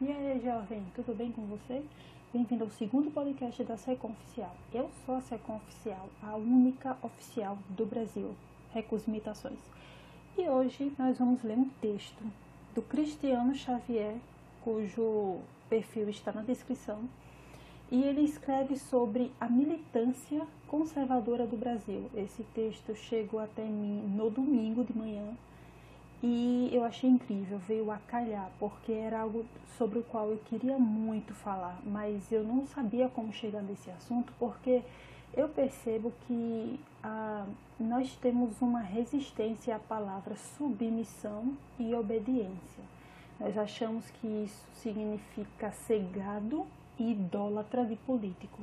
E aí, jovem, tudo bem com você? Bem-vindo ao segundo podcast da SECOM Oficial. Eu sou a SECOM Oficial, a única oficial do Brasil. Recuso imitações. E hoje nós vamos ler um texto do Cristiano Xavier, cujo perfil está na descrição. E ele escreve sobre a militância conservadora do Brasil. Esse texto chegou até mim no domingo de manhã e eu achei incrível, veio a calhar, porque era algo sobre o qual eu queria muito falar, mas eu não sabia como chegar nesse assunto, porque eu percebo que ah, nós temos uma resistência à palavra submissão e obediência. Nós achamos que isso significa ser gado e idólatra de político.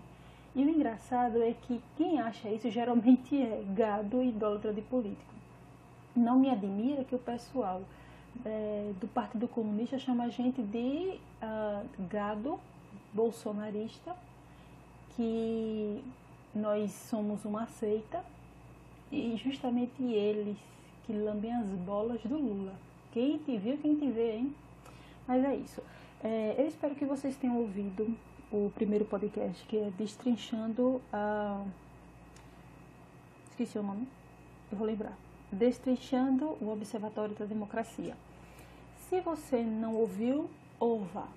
E o engraçado é que quem acha isso geralmente é gado e idólatra de político não me admira que o pessoal é, do Partido Comunista chama a gente de uh, gado bolsonarista, que nós somos uma seita e justamente eles que lambem as bolas do Lula. Quem te viu, quem te vê, hein? Mas é isso. É, eu espero que vocês tenham ouvido o primeiro podcast que é Destrinchando a. Esqueci o nome, eu vou lembrar Destrinchando o Observatório da Democracia. Se você não ouviu, ouva.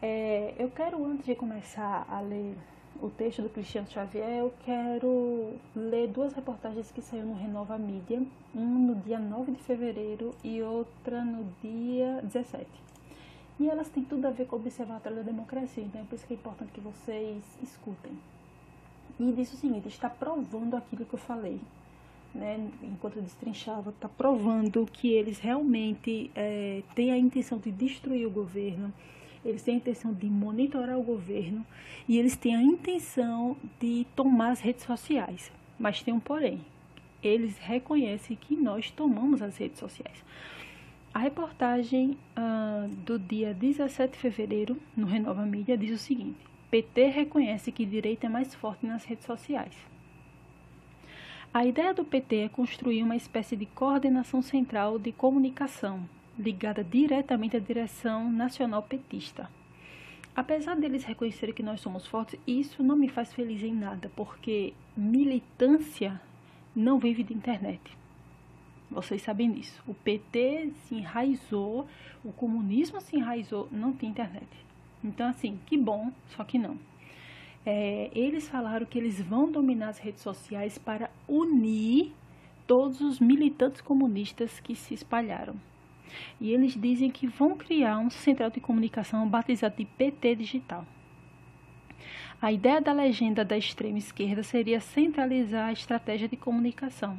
É, eu quero, antes de começar a ler o texto do Cristiano Xavier, eu quero ler duas reportagens que saíram no Renova Mídia, uma no dia 9 de fevereiro e outra no dia 17. E elas têm tudo a ver com o Observatório da Democracia, então é por isso que é importante que vocês escutem. E diz o seguinte, está provando aquilo que eu falei, né, enquanto destrinchava, está provando que eles realmente é, têm a intenção de destruir o governo, eles têm a intenção de monitorar o governo e eles têm a intenção de tomar as redes sociais. Mas tem um porém, eles reconhecem que nós tomamos as redes sociais. A reportagem uh, do dia 17 de fevereiro, no Renova Mídia, diz o seguinte: PT reconhece que direita é mais forte nas redes sociais. A ideia do PT é construir uma espécie de coordenação central de comunicação, ligada diretamente à direção nacional petista. Apesar deles reconhecerem que nós somos fortes, isso não me faz feliz em nada, porque militância não vive de internet. Vocês sabem disso. O PT se enraizou, o comunismo se enraizou, não tem internet. Então, assim, que bom, só que não é, eles falaram que eles vão dominar as redes sociais para unir todos os militantes comunistas que se espalharam. E eles dizem que vão criar um central de comunicação batizado de PT Digital. A ideia da legenda da extrema esquerda seria centralizar a estratégia de comunicação.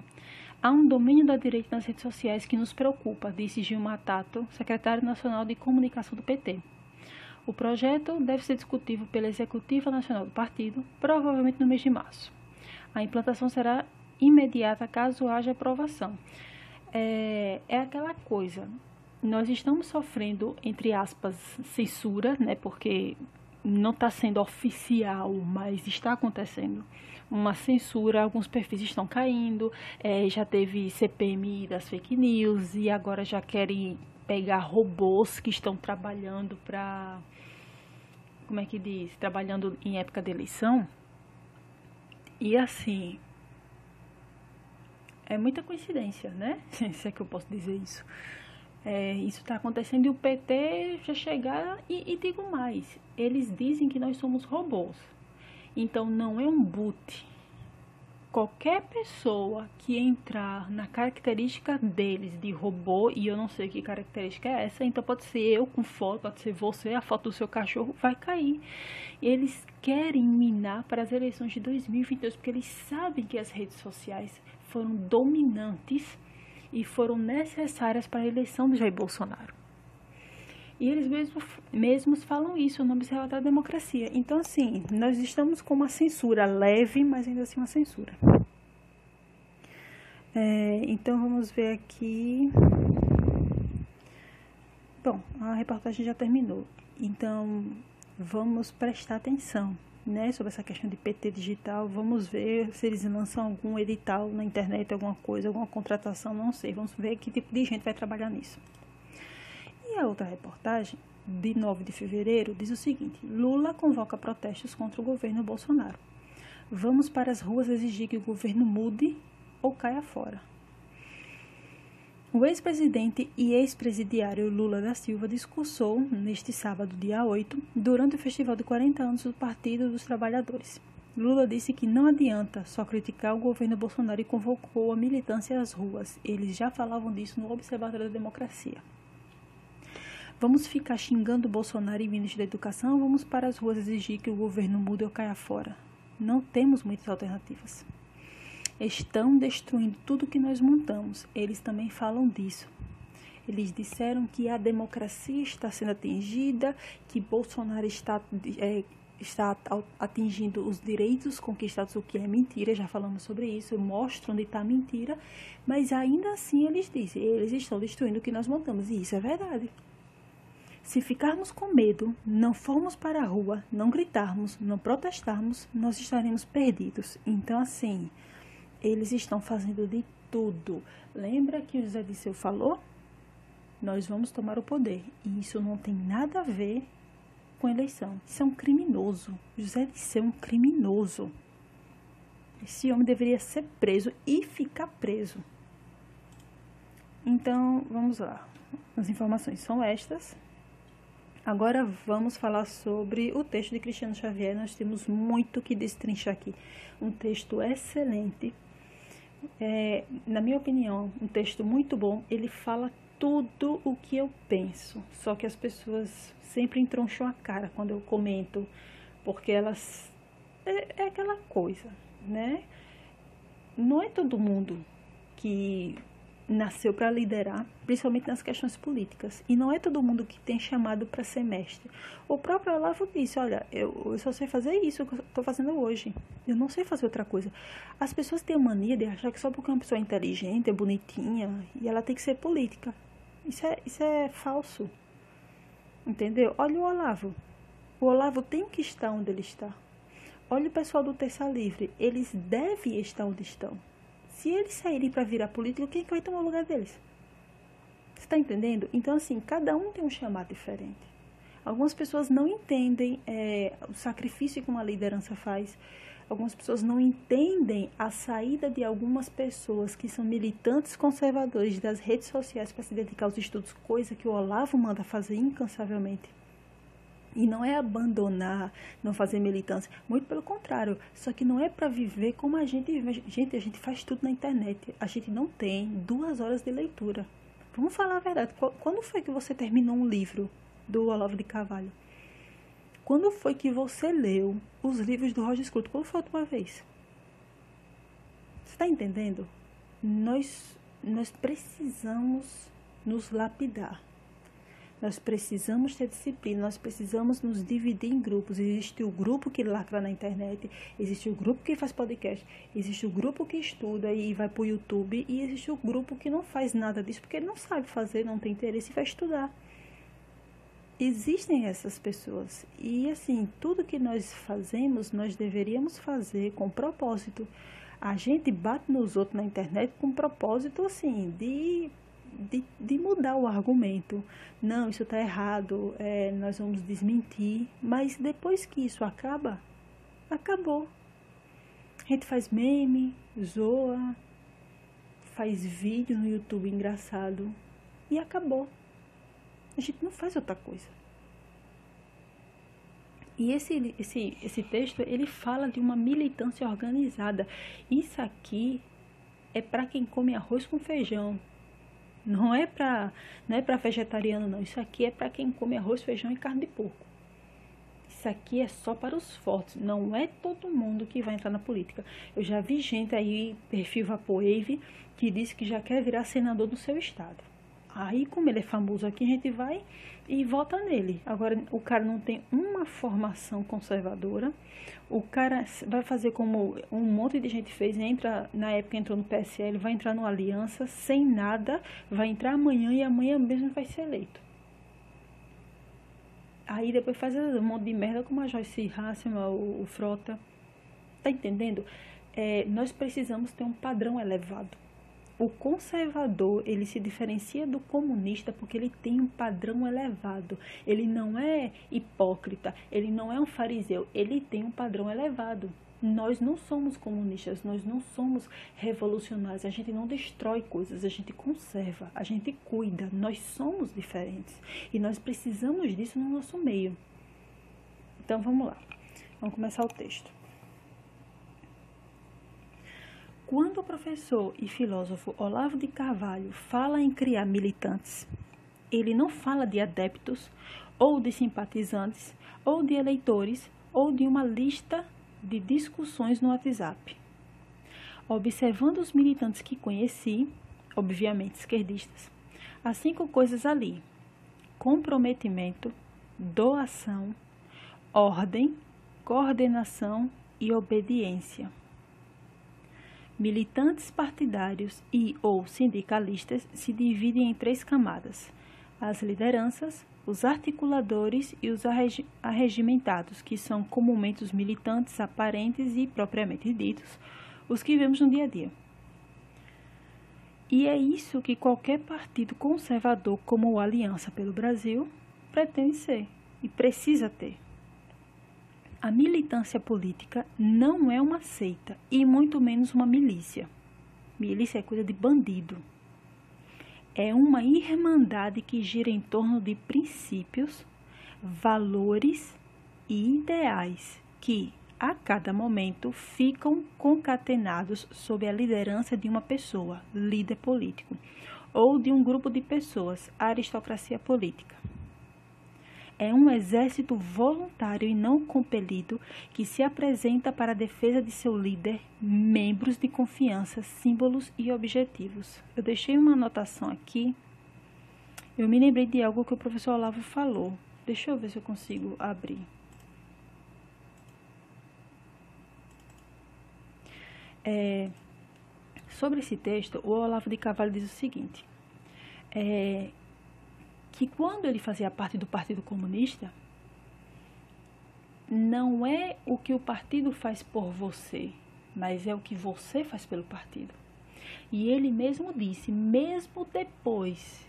Há um domínio da direita nas redes sociais que nos preocupa, disse Gilmar Tato, secretário nacional de comunicação do PT. O projeto deve ser discutido pela Executiva Nacional do Partido, provavelmente no mês de março. A implantação será imediata caso haja aprovação. É, é aquela coisa, nós estamos sofrendo, entre aspas, censura, né, porque não está sendo oficial, mas está acontecendo uma censura, alguns perfis estão caindo, é, já teve CPMI das fake news e agora já querem pegar robôs que estão trabalhando para como é que diz, trabalhando em época de eleição. E assim, é muita coincidência, né? Se é que eu posso dizer isso. É, isso está acontecendo e o PT já chegar e, e digo mais, eles dizem que nós somos robôs. Então não é um boot, qualquer pessoa que entrar na característica deles de robô, e eu não sei que característica é essa, então pode ser eu com foto, pode ser você, a foto do seu cachorro, vai cair. Eles querem minar para as eleições de 2022, porque eles sabem que as redes sociais foram dominantes e foram necessárias para a eleição de Jair Bolsonaro. E eles mesmos, mesmos falam isso no Observatório da Democracia. Então, assim, nós estamos com uma censura leve, mas ainda assim uma censura. É, então, vamos ver aqui. Bom, a reportagem já terminou. Então, vamos prestar atenção né, sobre essa questão de PT digital. Vamos ver se eles lançam algum edital na internet, alguma coisa, alguma contratação, não sei. Vamos ver que tipo de gente vai trabalhar nisso. E a outra reportagem, de 9 de fevereiro, diz o seguinte: Lula convoca protestos contra o governo Bolsonaro. Vamos para as ruas exigir que o governo mude ou caia fora. O ex-presidente e ex-presidiário Lula da Silva discursou neste sábado, dia 8, durante o festival de 40 anos do Partido dos Trabalhadores. Lula disse que não adianta só criticar o governo Bolsonaro e convocou a militância às ruas. Eles já falavam disso no Observatório da Democracia. Vamos ficar xingando Bolsonaro e ministro da Educação? Vamos para as ruas exigir que o governo mude ou caia fora? Não temos muitas alternativas estão destruindo tudo que nós montamos. Eles também falam disso. Eles disseram que a democracia está sendo atingida, que Bolsonaro está, é, está atingindo os direitos conquistados, o que é mentira, já falamos sobre isso, mostram onde está a mentira, mas ainda assim eles dizem, eles estão destruindo o que nós montamos, e isso é verdade. Se ficarmos com medo, não formos para a rua, não gritarmos, não protestarmos, nós estaremos perdidos. Então, assim, eles estão fazendo de tudo. Lembra que o José Disseu falou? Nós vamos tomar o poder. E isso não tem nada a ver com eleição. Isso é um criminoso. José Disseu é um criminoso. Esse homem deveria ser preso e ficar preso. Então, vamos lá. As informações são estas. Agora vamos falar sobre o texto de Cristiano Xavier. Nós temos muito que destrinchar aqui. Um texto excelente é, na minha opinião, um texto muito bom. Ele fala tudo o que eu penso, só que as pessoas sempre entroncham a cara quando eu comento, porque elas. É, é aquela coisa, né? Não é todo mundo que nasceu para liderar, principalmente nas questões políticas. E não é todo mundo que tem chamado para ser mestre. O próprio Olavo disse: Olha, eu, eu só sei fazer isso que eu estou fazendo hoje. Eu não sei fazer outra coisa. As pessoas têm a mania de achar que só porque uma pessoa é inteligente, é bonitinha, e ela tem que ser política. Isso é, isso é falso. Entendeu? Olha o Olavo. O Olavo tem que estar onde ele está. Olha o pessoal do Terça Livre. Eles devem estar onde estão. Se eles saírem para virar político, quem é que vai tomar o lugar deles? Você está entendendo? Então, assim, cada um tem um chamado diferente. Algumas pessoas não entendem é, o sacrifício que uma liderança faz. Algumas pessoas não entendem a saída de algumas pessoas que são militantes conservadores das redes sociais para se dedicar aos estudos, coisa que o Olavo manda fazer incansavelmente. E não é abandonar, não fazer militância. Muito pelo contrário. Só que não é para viver como a gente vive. Gente, a gente faz tudo na internet. A gente não tem duas horas de leitura. Vamos falar a verdade. Quando foi que você terminou um livro do Olavo de Carvalho? Quando foi que você leu os livros do Roger Scruton? Quando foi a última vez? Você está entendendo? Nós, nós precisamos nos lapidar. Nós precisamos ter disciplina, nós precisamos nos dividir em grupos. Existe o grupo que lacra na internet, existe o grupo que faz podcast, existe o grupo que estuda e vai para o YouTube, e existe o grupo que não faz nada disso porque ele não sabe fazer, não tem interesse e vai estudar. Existem essas pessoas. E assim, tudo que nós fazemos, nós deveríamos fazer com propósito. A gente bate nos outros na internet com propósito assim de de, de mudar o argumento. Não, isso está errado, é, nós vamos desmentir. Mas depois que isso acaba, acabou. A gente faz meme, zoa, faz vídeo no YouTube engraçado e acabou. A gente não faz outra coisa. E esse, esse, esse texto, ele fala de uma militância organizada. Isso aqui é para quem come arroz com feijão. Não é para não é para vegetariano não. Isso aqui é para quem come arroz, feijão e carne de porco. Isso aqui é só para os fortes. Não é todo mundo que vai entrar na política. Eu já vi gente aí, perfil Vaporwave, que disse que já quer virar senador do seu estado. Aí, como ele é famoso aqui, a gente vai e vota nele. Agora, o cara não tem uma formação conservadora. O cara vai fazer como um monte de gente fez, entra, na época entrou no PSL, vai entrar numa aliança sem nada, vai entrar amanhã e amanhã mesmo vai ser eleito. Aí depois faz um monte de merda como a Joyce Hasselman, o, o Frota. Tá entendendo? É, nós precisamos ter um padrão elevado o conservador, ele se diferencia do comunista porque ele tem um padrão elevado. Ele não é hipócrita, ele não é um fariseu, ele tem um padrão elevado. Nós não somos comunistas, nós não somos revolucionários, a gente não destrói coisas, a gente conserva, a gente cuida, nós somos diferentes e nós precisamos disso no nosso meio. Então vamos lá, vamos começar o texto. Quando o professor e filósofo Olavo de Carvalho fala em criar militantes, ele não fala de adeptos, ou de simpatizantes, ou de eleitores, ou de uma lista de discussões no WhatsApp. Observando os militantes que conheci, obviamente esquerdistas, há cinco coisas ali: comprometimento, doação, ordem, coordenação e obediência. Militantes partidários e ou sindicalistas se dividem em três camadas: as lideranças, os articuladores e os arregimentados, que são comumente os militantes aparentes e propriamente ditos, os que vemos no dia a dia. E é isso que qualquer partido conservador, como o Aliança pelo Brasil, pretende ser e precisa ter. A militância política não é uma seita e muito menos uma milícia. Milícia é coisa de bandido. É uma irmandade que gira em torno de princípios, valores e ideais que, a cada momento, ficam concatenados sob a liderança de uma pessoa, líder político, ou de um grupo de pessoas, aristocracia política é um exército voluntário e não compelido que se apresenta para a defesa de seu líder, membros de confiança, símbolos e objetivos. Eu deixei uma anotação aqui. Eu me lembrei de algo que o professor Olavo falou. Deixa eu ver se eu consigo abrir. É, sobre esse texto, o Olavo de Carvalho diz o seguinte: é, que quando ele fazia parte do Partido Comunista, não é o que o partido faz por você, mas é o que você faz pelo partido. E ele mesmo disse, mesmo depois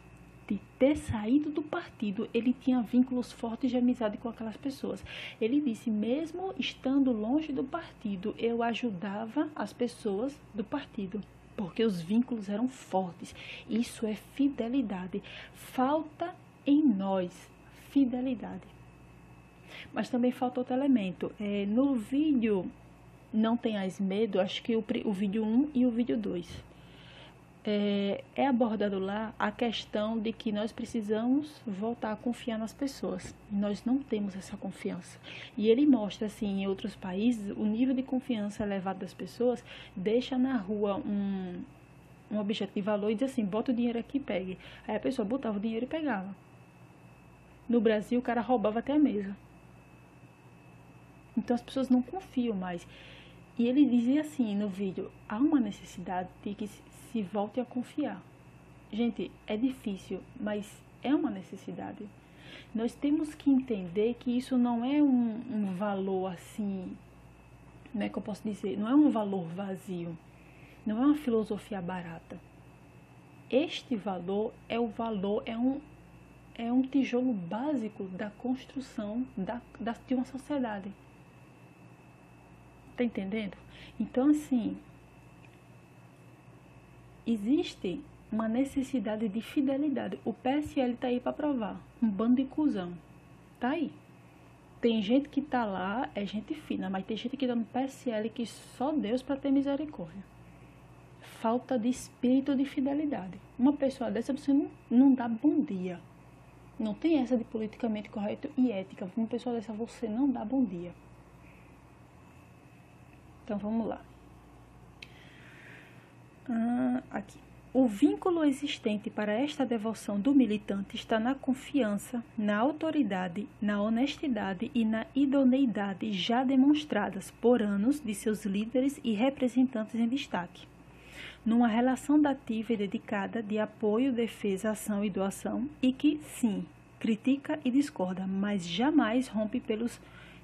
de ter saído do partido, ele tinha vínculos fortes de amizade com aquelas pessoas. Ele disse, mesmo estando longe do partido, eu ajudava as pessoas do partido porque os vínculos eram fortes. Isso é fidelidade. Falta em nós fidelidade. Mas também falta outro elemento. É, no vídeo Não Tenhas Medo, acho que o, o vídeo 1 e o vídeo 2. É, é, abordado lá a questão de que nós precisamos voltar a confiar nas pessoas. Nós não temos essa confiança. E ele mostra, assim, em outros países, o nível de confiança elevado das pessoas deixa na rua um, um objeto de valor e diz assim: bota o dinheiro aqui e pegue. Aí a pessoa botava o dinheiro e pegava. No Brasil, o cara roubava até a mesa. Então as pessoas não confiam mais. E ele dizia assim no vídeo: há uma necessidade de que se volte a confiar. Gente, é difícil, mas é uma necessidade. Nós temos que entender que isso não é um, um valor assim, como é que eu posso dizer? Não é um valor vazio, não é uma filosofia barata. Este valor é o valor, é um, é um tijolo básico da construção da, da, de uma sociedade. Tá entendendo? Então, assim, existe uma necessidade de fidelidade. O PSL tá aí para provar. Um bando de cuzão. Tá aí. Tem gente que tá lá, é gente fina, mas tem gente que tá no PSL que só Deus para ter misericórdia. Falta de espírito de fidelidade. Uma pessoa dessa você não, não dá bom dia. Não tem essa de politicamente correto e ética. Uma pessoa dessa você não dá bom dia. Então vamos lá. Ah, aqui. O vínculo existente para esta devoção do militante está na confiança, na autoridade, na honestidade e na idoneidade já demonstradas por anos de seus líderes e representantes em destaque. Numa relação dativa e dedicada de apoio, defesa, ação e doação, e que, sim, critica e discorda, mas jamais rompe pelos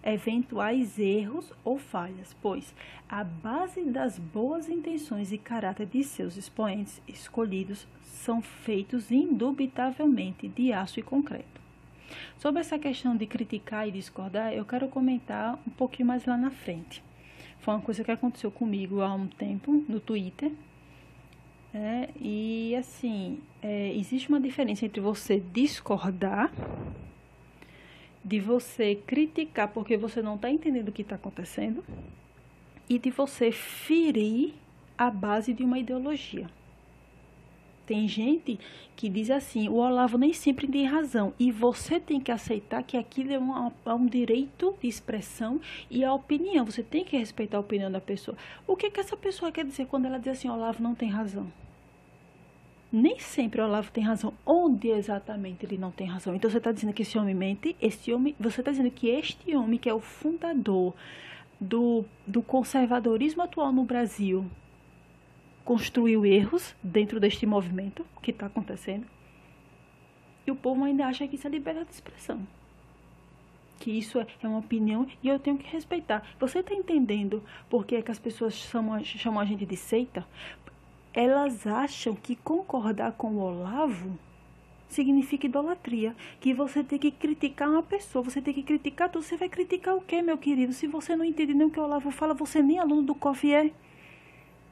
eventuais erros ou falhas, pois a base das boas intenções e caráter de seus expoentes escolhidos são feitos indubitavelmente de aço e concreto. Sobre essa questão de criticar e discordar, eu quero comentar um pouquinho mais lá na frente. Foi uma coisa que aconteceu comigo há um tempo no Twitter. É, e assim, é, existe uma diferença entre você discordar, de você criticar porque você não está entendendo o que está acontecendo, e de você ferir a base de uma ideologia. Tem gente que diz assim: o Olavo nem sempre tem razão. E você tem que aceitar que aquilo é um, é um direito de expressão e a opinião. Você tem que respeitar a opinião da pessoa. O que, que essa pessoa quer dizer quando ela diz assim: Olavo não tem razão? Nem sempre o Olavo tem razão. Onde exatamente ele não tem razão? Então você está dizendo que esse homem mente, esse homem, você está dizendo que este homem, que é o fundador do, do conservadorismo atual no Brasil, construiu erros dentro deste movimento que está acontecendo. E o povo ainda acha que isso é liberdade de expressão. Que isso é, é uma opinião e eu tenho que respeitar. Você está entendendo por que, é que as pessoas chamam, chamam a gente de seita? Elas acham que concordar com o Olavo significa idolatria. Que você tem que criticar uma pessoa, você tem que criticar tudo. Você vai criticar o quê, meu querido? Se você não entende nem o que o Olavo fala, você nem aluno do COF é.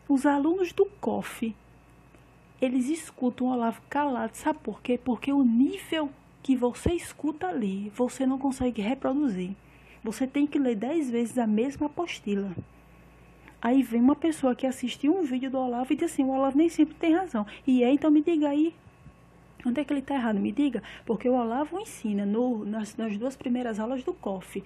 Os alunos do COF, eles escutam o Olavo calado. Sabe por quê? Porque o nível que você escuta ali, você não consegue reproduzir. Você tem que ler dez vezes a mesma apostila. Aí vem uma pessoa que assistiu um vídeo do Olavo e diz assim, o Olavo nem sempre tem razão. E é, então me diga aí, onde é que ele está errado? Me diga, porque o Olavo ensina no, nas, nas duas primeiras aulas do COF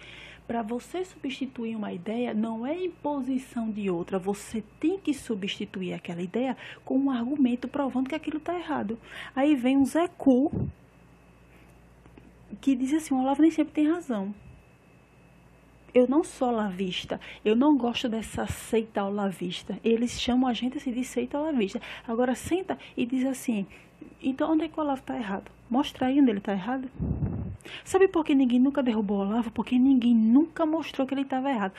para você substituir uma ideia, não é imposição de outra. Você tem que substituir aquela ideia com um argumento provando que aquilo está errado. Aí vem um Zé Cu, que diz assim: o Olavo nem sempre tem razão. Eu não sou lavista, eu não gosto dessa seita olavista. Eles chamam a gente assim de seita olavista. Agora senta e diz assim: então onde é que o Olavo está errado? Mostra aí onde ele está errado. Sabe por que ninguém nunca derrubou Olavo? Porque ninguém nunca mostrou que ele estava errado.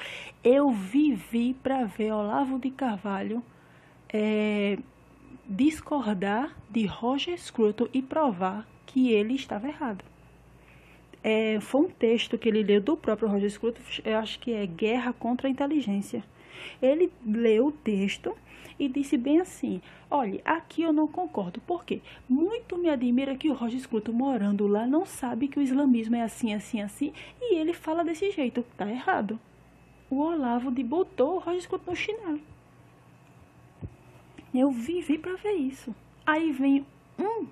Eu vivi para ver Olavo de Carvalho é, discordar de Roger Scruton e provar que ele estava errado. É, foi um texto que ele leu do próprio Roger Scruton, eu acho que é Guerra contra a Inteligência. Ele leu o texto e disse bem assim: Olha, aqui eu não concordo. Por quê? Muito me admira que o Roger Scruton, morando lá, não sabe que o islamismo é assim, assim, assim, e ele fala desse jeito. Tá errado. O Olavo de botou o Roger Scruton no chinelo. Eu vivi para ver isso. Aí vem um,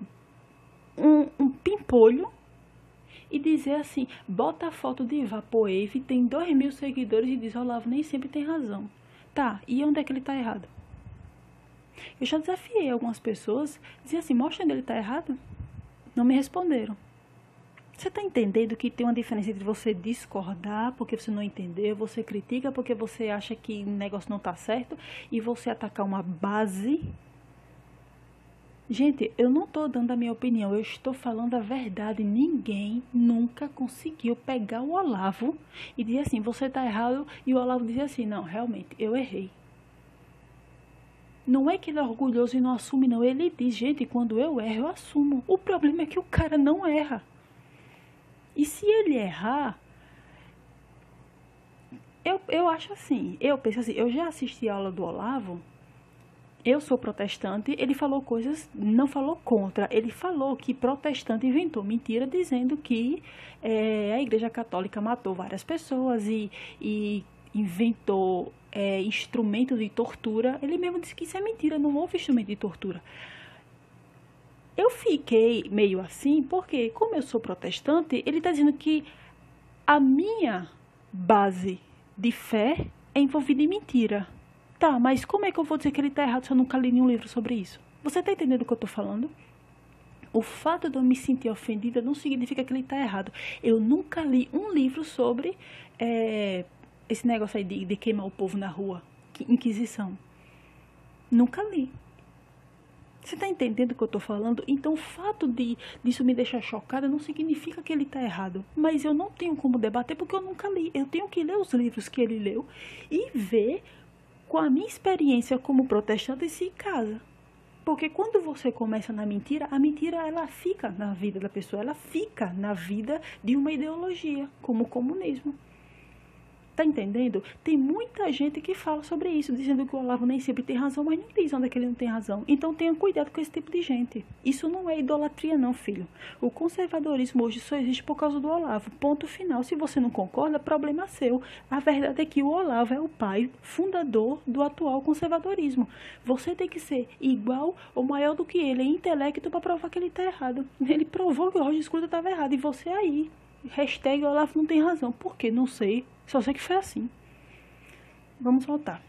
um, um pimpolho e dizer assim, bota a foto de Vaporwave, tem dois mil seguidores e diz, Olavo nem sempre tem razão. Tá, e onde é que ele tá errado? Eu já desafiei algumas pessoas, dizia assim, mostra onde ele está errado. Não me responderam. Você está entendendo que tem uma diferença entre você discordar porque você não entendeu, você critica porque você acha que o negócio não está certo e você atacar uma base? Gente, eu não estou dando a minha opinião, eu estou falando a verdade. Ninguém nunca conseguiu pegar o Olavo e dizer assim, você está errado, e o Olavo dizer assim, não, realmente, eu errei. Não é que ele é orgulhoso e não assume, não. Ele diz, gente, quando eu erro, eu assumo. O problema é que o cara não erra. E se ele errar, eu, eu acho assim, eu penso assim, eu já assisti a aula do Olavo, eu sou protestante, ele falou coisas, não falou contra, ele falou que protestante inventou mentira dizendo que é, a igreja católica matou várias pessoas e, e inventou é, instrumento de tortura. Ele mesmo disse que isso é mentira, não houve instrumento de tortura. Eu fiquei meio assim, porque, como eu sou protestante, ele está dizendo que a minha base de fé é envolvida em mentira. Tá, mas como é que eu vou dizer que ele está errado se eu nunca li nenhum livro sobre isso? Você está entendendo o que eu estou falando? O fato de eu me sentir ofendida não significa que ele está errado. Eu nunca li um livro sobre é, esse negócio aí de, de queimar o povo na rua, Inquisição. Nunca li. Você está entendendo o que eu estou falando? Então, o fato de disso me deixar chocada não significa que ele está errado. Mas eu não tenho como debater porque eu nunca li. Eu tenho que ler os livros que ele leu e ver com a minha experiência como protestante se casa. Porque quando você começa na mentira, a mentira ela fica na vida da pessoa, ela fica na vida de uma ideologia, como o comunismo. Tá entendendo? Tem muita gente que fala sobre isso, dizendo que o Olavo nem sempre tem razão, mas não diz onde é que ele não tem razão. Então tenha cuidado com esse tipo de gente. Isso não é idolatria, não, filho. O conservadorismo hoje só existe por causa do Olavo. Ponto final. Se você não concorda, problema seu. A verdade é que o Olavo é o pai fundador do atual conservadorismo. Você tem que ser igual ou maior do que ele em intelecto para provar que ele está errado. Ele provou que o Roger Scruta estava errado e você aí. Hashtag Olavo não tem razão. Por quê? Não sei. Só sei que foi assim. Vamos voltar.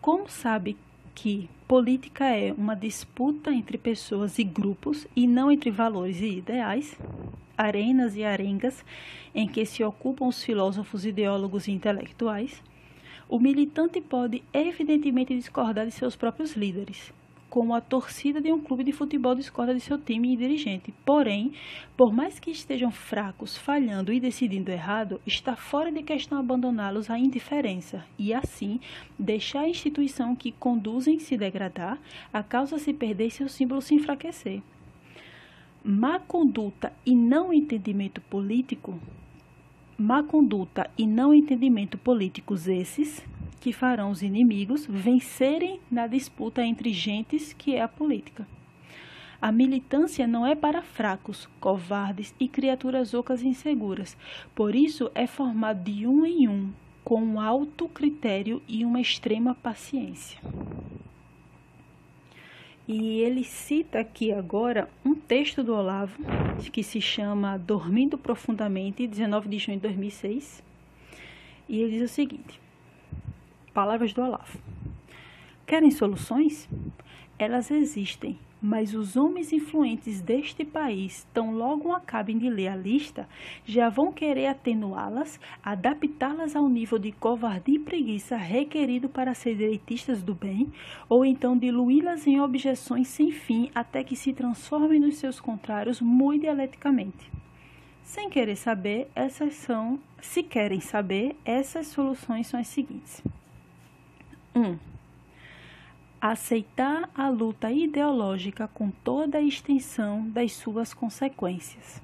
Como sabe que política é uma disputa entre pessoas e grupos e não entre valores e ideais, arenas e arengas em que se ocupam os filósofos, ideólogos e intelectuais, o militante pode evidentemente discordar de seus próprios líderes, como a torcida de um clube de futebol discorda de seu time e dirigente. Porém, por mais que estejam fracos, falhando e decidindo errado, está fora de questão abandoná-los à indiferença e, assim, deixar a instituição que conduzem se degradar, a causa se perder e seu símbolo se enfraquecer. Má conduta e não entendimento político má conduta e não entendimento políticos esses que farão os inimigos vencerem na disputa entre gentes que é a política. A militância não é para fracos, covardes e criaturas ocas e inseguras. Por isso é formado de um em um, com um alto critério e uma extrema paciência. E ele cita aqui agora um texto do Olavo, que se chama Dormindo Profundamente, 19 de junho de 2006. E ele diz o seguinte: Palavras do Olavo. Querem soluções? Elas existem mas os homens influentes deste país, tão logo acabem de ler a lista, já vão querer atenuá-las, adaptá-las ao nível de covardia e preguiça requerido para ser direitistas do bem, ou então diluí-las em objeções sem fim até que se transformem nos seus contrários muito dialeticamente. Sem querer saber, essas são, se querem saber, essas soluções são as seguintes. 1. Um, aceitar a luta ideológica com toda a extensão das suas consequências.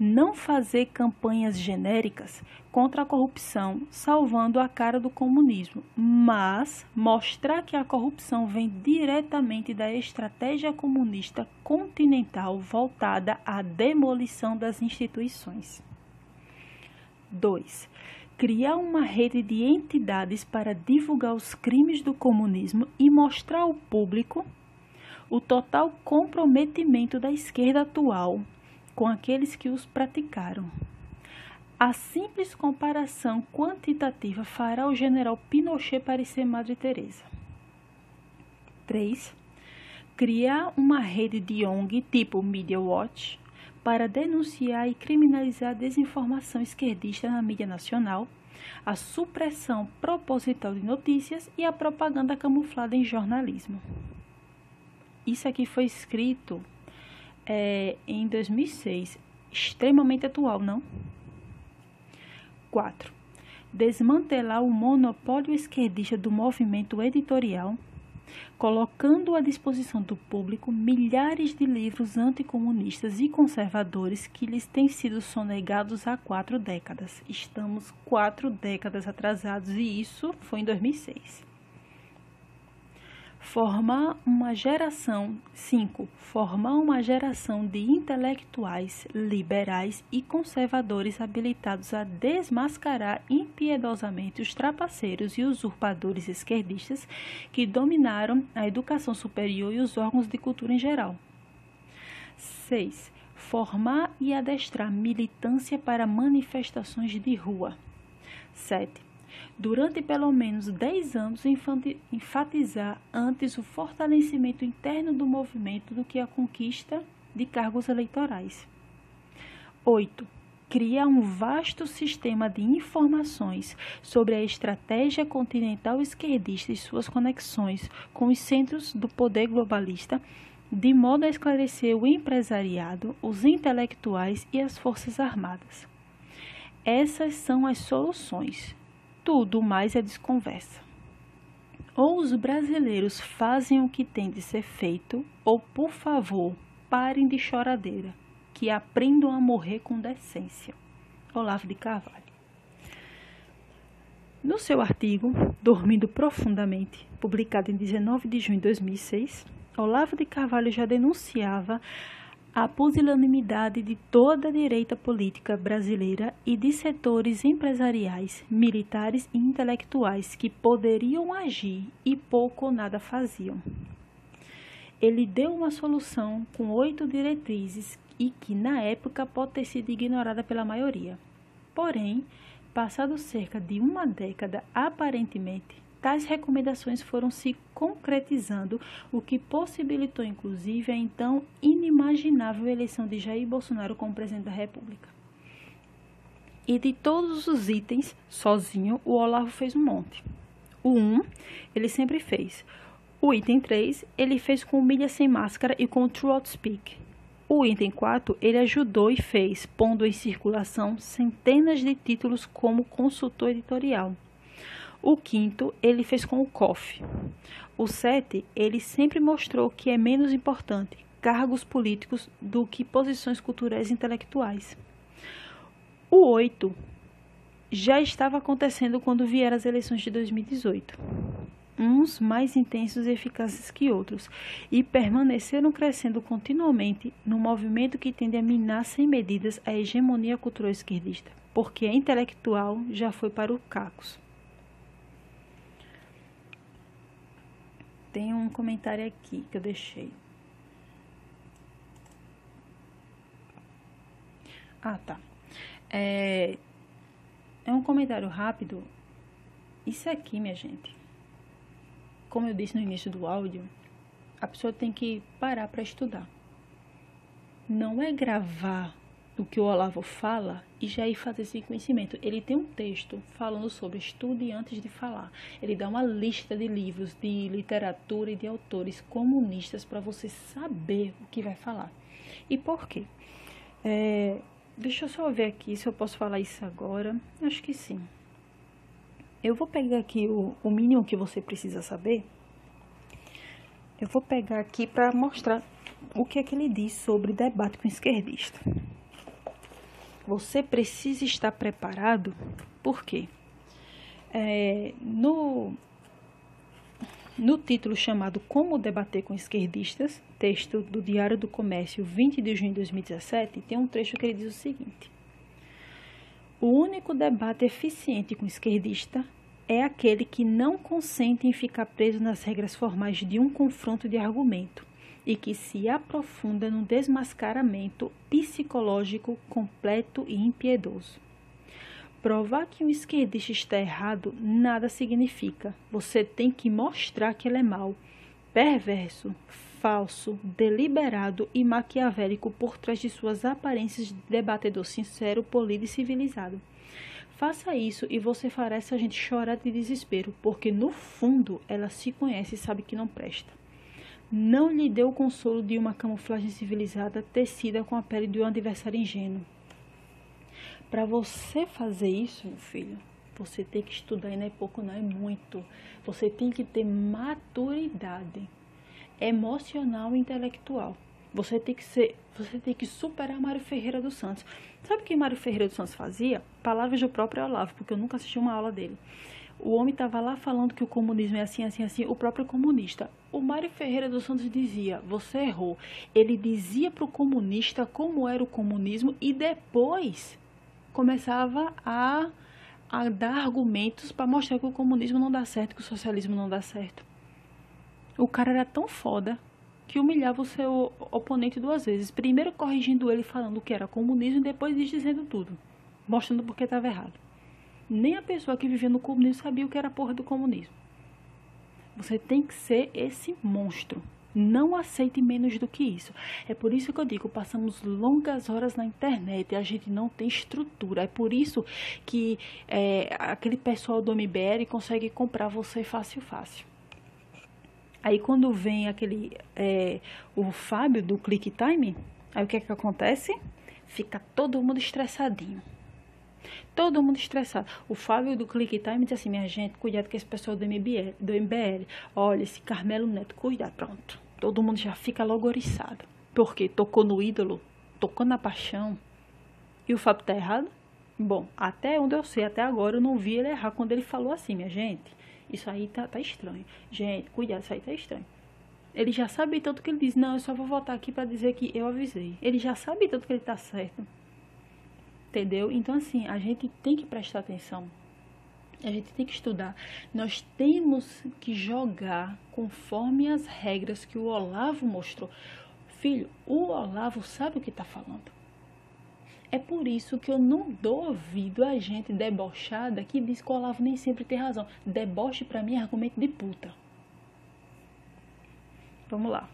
Não fazer campanhas genéricas contra a corrupção, salvando a cara do comunismo, mas mostrar que a corrupção vem diretamente da estratégia comunista continental voltada à demolição das instituições. 2 criar uma rede de entidades para divulgar os crimes do comunismo e mostrar ao público o total comprometimento da esquerda atual com aqueles que os praticaram. A simples comparação quantitativa fará o general Pinochet parecer Madre Teresa. 3. Criar uma rede de ONG tipo Media Watch para denunciar e criminalizar a desinformação esquerdista na mídia nacional, a supressão proposital de notícias e a propaganda camuflada em jornalismo. Isso aqui foi escrito é, em 2006, extremamente atual, não? 4. Desmantelar o monopólio esquerdista do movimento editorial colocando à disposição do público milhares de livros anticomunistas e conservadores que lhes têm sido sonegados há quatro décadas. Estamos quatro décadas atrasados e isso foi em 2006 formar uma geração 5. Formar uma geração de intelectuais liberais e conservadores habilitados a desmascarar impiedosamente os trapaceiros e usurpadores esquerdistas que dominaram a educação superior e os órgãos de cultura em geral. 6. Formar e adestrar militância para manifestações de rua. 7 durante pelo menos 10 anos, enfatizar antes o fortalecimento interno do movimento do que a conquista de cargos eleitorais. 8. cria um vasto sistema de informações sobre a estratégia continental esquerdista e suas conexões com os centros do poder globalista, de modo a esclarecer o empresariado, os intelectuais e as forças armadas. Essas são as soluções. Tudo mais é desconversa. Ou os brasileiros fazem o que tem de ser feito, ou, por favor, parem de choradeira que aprendam a morrer com decência. Olavo de Carvalho. No seu artigo Dormindo Profundamente, publicado em 19 de junho de 2006, Olavo de Carvalho já denunciava a pusilanimidade de toda a direita política brasileira e de setores empresariais, militares e intelectuais que poderiam agir e pouco ou nada faziam. Ele deu uma solução com oito diretrizes e que na época pode ter sido ignorada pela maioria. Porém, passado cerca de uma década, aparentemente, tais recomendações foram se concretizando, o que possibilitou inclusive a então inimaginável eleição de Jair Bolsonaro como presidente da República. E de todos os itens, sozinho, o Olavo fez um monte. O 1, um, ele sempre fez. O item 3, ele fez com Milha Sem Máscara e com True Outspeak. O item 4, ele ajudou e fez, pondo em circulação centenas de títulos como consultor editorial. O quinto, ele fez com o COF. O 7, ele sempre mostrou que é menos importante cargos políticos do que posições culturais e intelectuais. O 8 já estava acontecendo quando vieram as eleições de 2018 uns mais intensos e eficazes que outros, e permaneceram crescendo continuamente no movimento que tende a minar sem medidas a hegemonia cultural esquerdista, porque a intelectual já foi para o cacos. Tem um comentário aqui que eu deixei. Ah, tá. É, é um comentário rápido. Isso aqui, minha gente, como eu disse no início do áudio, a pessoa tem que parar para estudar. Não é gravar o que o Olavo fala e já ir fazer esse conhecimento. Ele tem um texto falando sobre estude antes de falar. Ele dá uma lista de livros de literatura e de autores comunistas para você saber o que vai falar. E por quê? É, deixa eu só ver aqui se eu posso falar isso agora. Acho que sim. Eu vou pegar aqui o, o mínimo que você precisa saber. Eu vou pegar aqui para mostrar o que é que ele diz sobre debate com esquerdista. Você precisa estar preparado, por quê? É, no, no título chamado Como Debater com Esquerdistas, texto do Diário do Comércio, 20 de junho de 2017, tem um trecho que ele diz o seguinte: o único debate eficiente com esquerdista é aquele que não consente em ficar preso nas regras formais de um confronto de argumento e que se aprofunda no desmascaramento psicológico completo e impiedoso. Provar que um esquerdista está errado nada significa. Você tem que mostrar que ele é mau, perverso, falso, deliberado e maquiavélico por trás de suas aparências de debatedor sincero, polido e civilizado. Faça isso e você fará essa gente chorar de desespero, porque no fundo ela se conhece e sabe que não presta. Não lhe dê o consolo de uma camuflagem civilizada tecida com a pele de um adversário ingênuo. Para você fazer isso, meu filho, você tem que estudar e não é pouco, não é muito. Você tem que ter maturidade emocional e intelectual. Você tem que ser, você tem que superar Mário Ferreira dos Santos. Sabe o que Mário Ferreira dos Santos fazia? Palavras do próprio Olavo, porque eu nunca assisti uma aula dele. O homem estava lá falando que o comunismo é assim, assim, assim, o próprio comunista. O Mário Ferreira dos Santos dizia: Você errou. Ele dizia para o comunista como era o comunismo e depois começava a, a dar argumentos para mostrar que o comunismo não dá certo, que o socialismo não dá certo. O cara era tão foda que humilhava o seu oponente duas vezes. Primeiro corrigindo ele falando que era comunismo e depois dizendo tudo, mostrando porque estava errado. Nem a pessoa que vivia no comunismo sabia o que era porra do comunismo. Você tem que ser esse monstro. Não aceite menos do que isso. É por isso que eu digo, passamos longas horas na internet e a gente não tem estrutura. É por isso que é, aquele pessoal do MBL consegue comprar você fácil, fácil. Aí quando vem aquele é, o Fábio do Click Time, aí o que é que acontece? Fica todo mundo estressadinho. Todo mundo estressado. O Fábio do Click Time diz assim, minha gente, cuidado com esse pessoal do MBL, do MBL. Olha, esse Carmelo Neto, cuidado, pronto. Todo mundo já fica logo oriçado. Porque tocou no ídolo, tocou na paixão. E o Fábio tá errado? Bom, até onde eu sei, até agora eu não vi ele errar quando ele falou assim, minha gente. Isso aí tá, tá estranho. Gente, cuidado, isso aí tá estranho. Ele já sabe tanto que ele diz, não, eu só vou voltar aqui para dizer que eu avisei. Ele já sabe tanto que ele tá certo. Entendeu? Então, assim, a gente tem que prestar atenção. A gente tem que estudar. Nós temos que jogar conforme as regras que o Olavo mostrou. Filho, o Olavo sabe o que está falando. É por isso que eu não dou ouvido a gente debochada que diz que o Olavo nem sempre tem razão. Deboche para mim é argumento de puta. Vamos lá.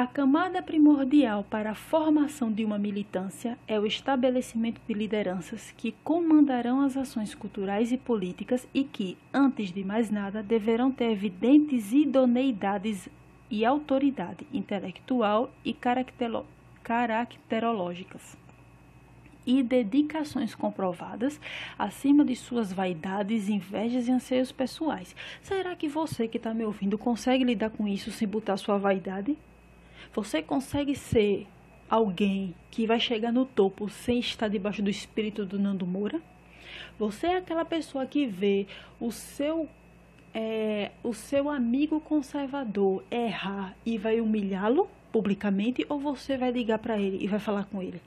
A camada primordial para a formação de uma militância é o estabelecimento de lideranças que comandarão as ações culturais e políticas e que, antes de mais nada, deverão ter evidentes idoneidades e autoridade intelectual e caracterológicas e dedicações comprovadas acima de suas vaidades, invejas e anseios pessoais. Será que você que está me ouvindo consegue lidar com isso sem botar sua vaidade? Você consegue ser alguém que vai chegar no topo sem estar debaixo do espírito do Nando Moura? Você é aquela pessoa que vê o seu é, o seu amigo conservador errar e vai humilhá-lo publicamente ou você vai ligar para ele e vai falar com ele?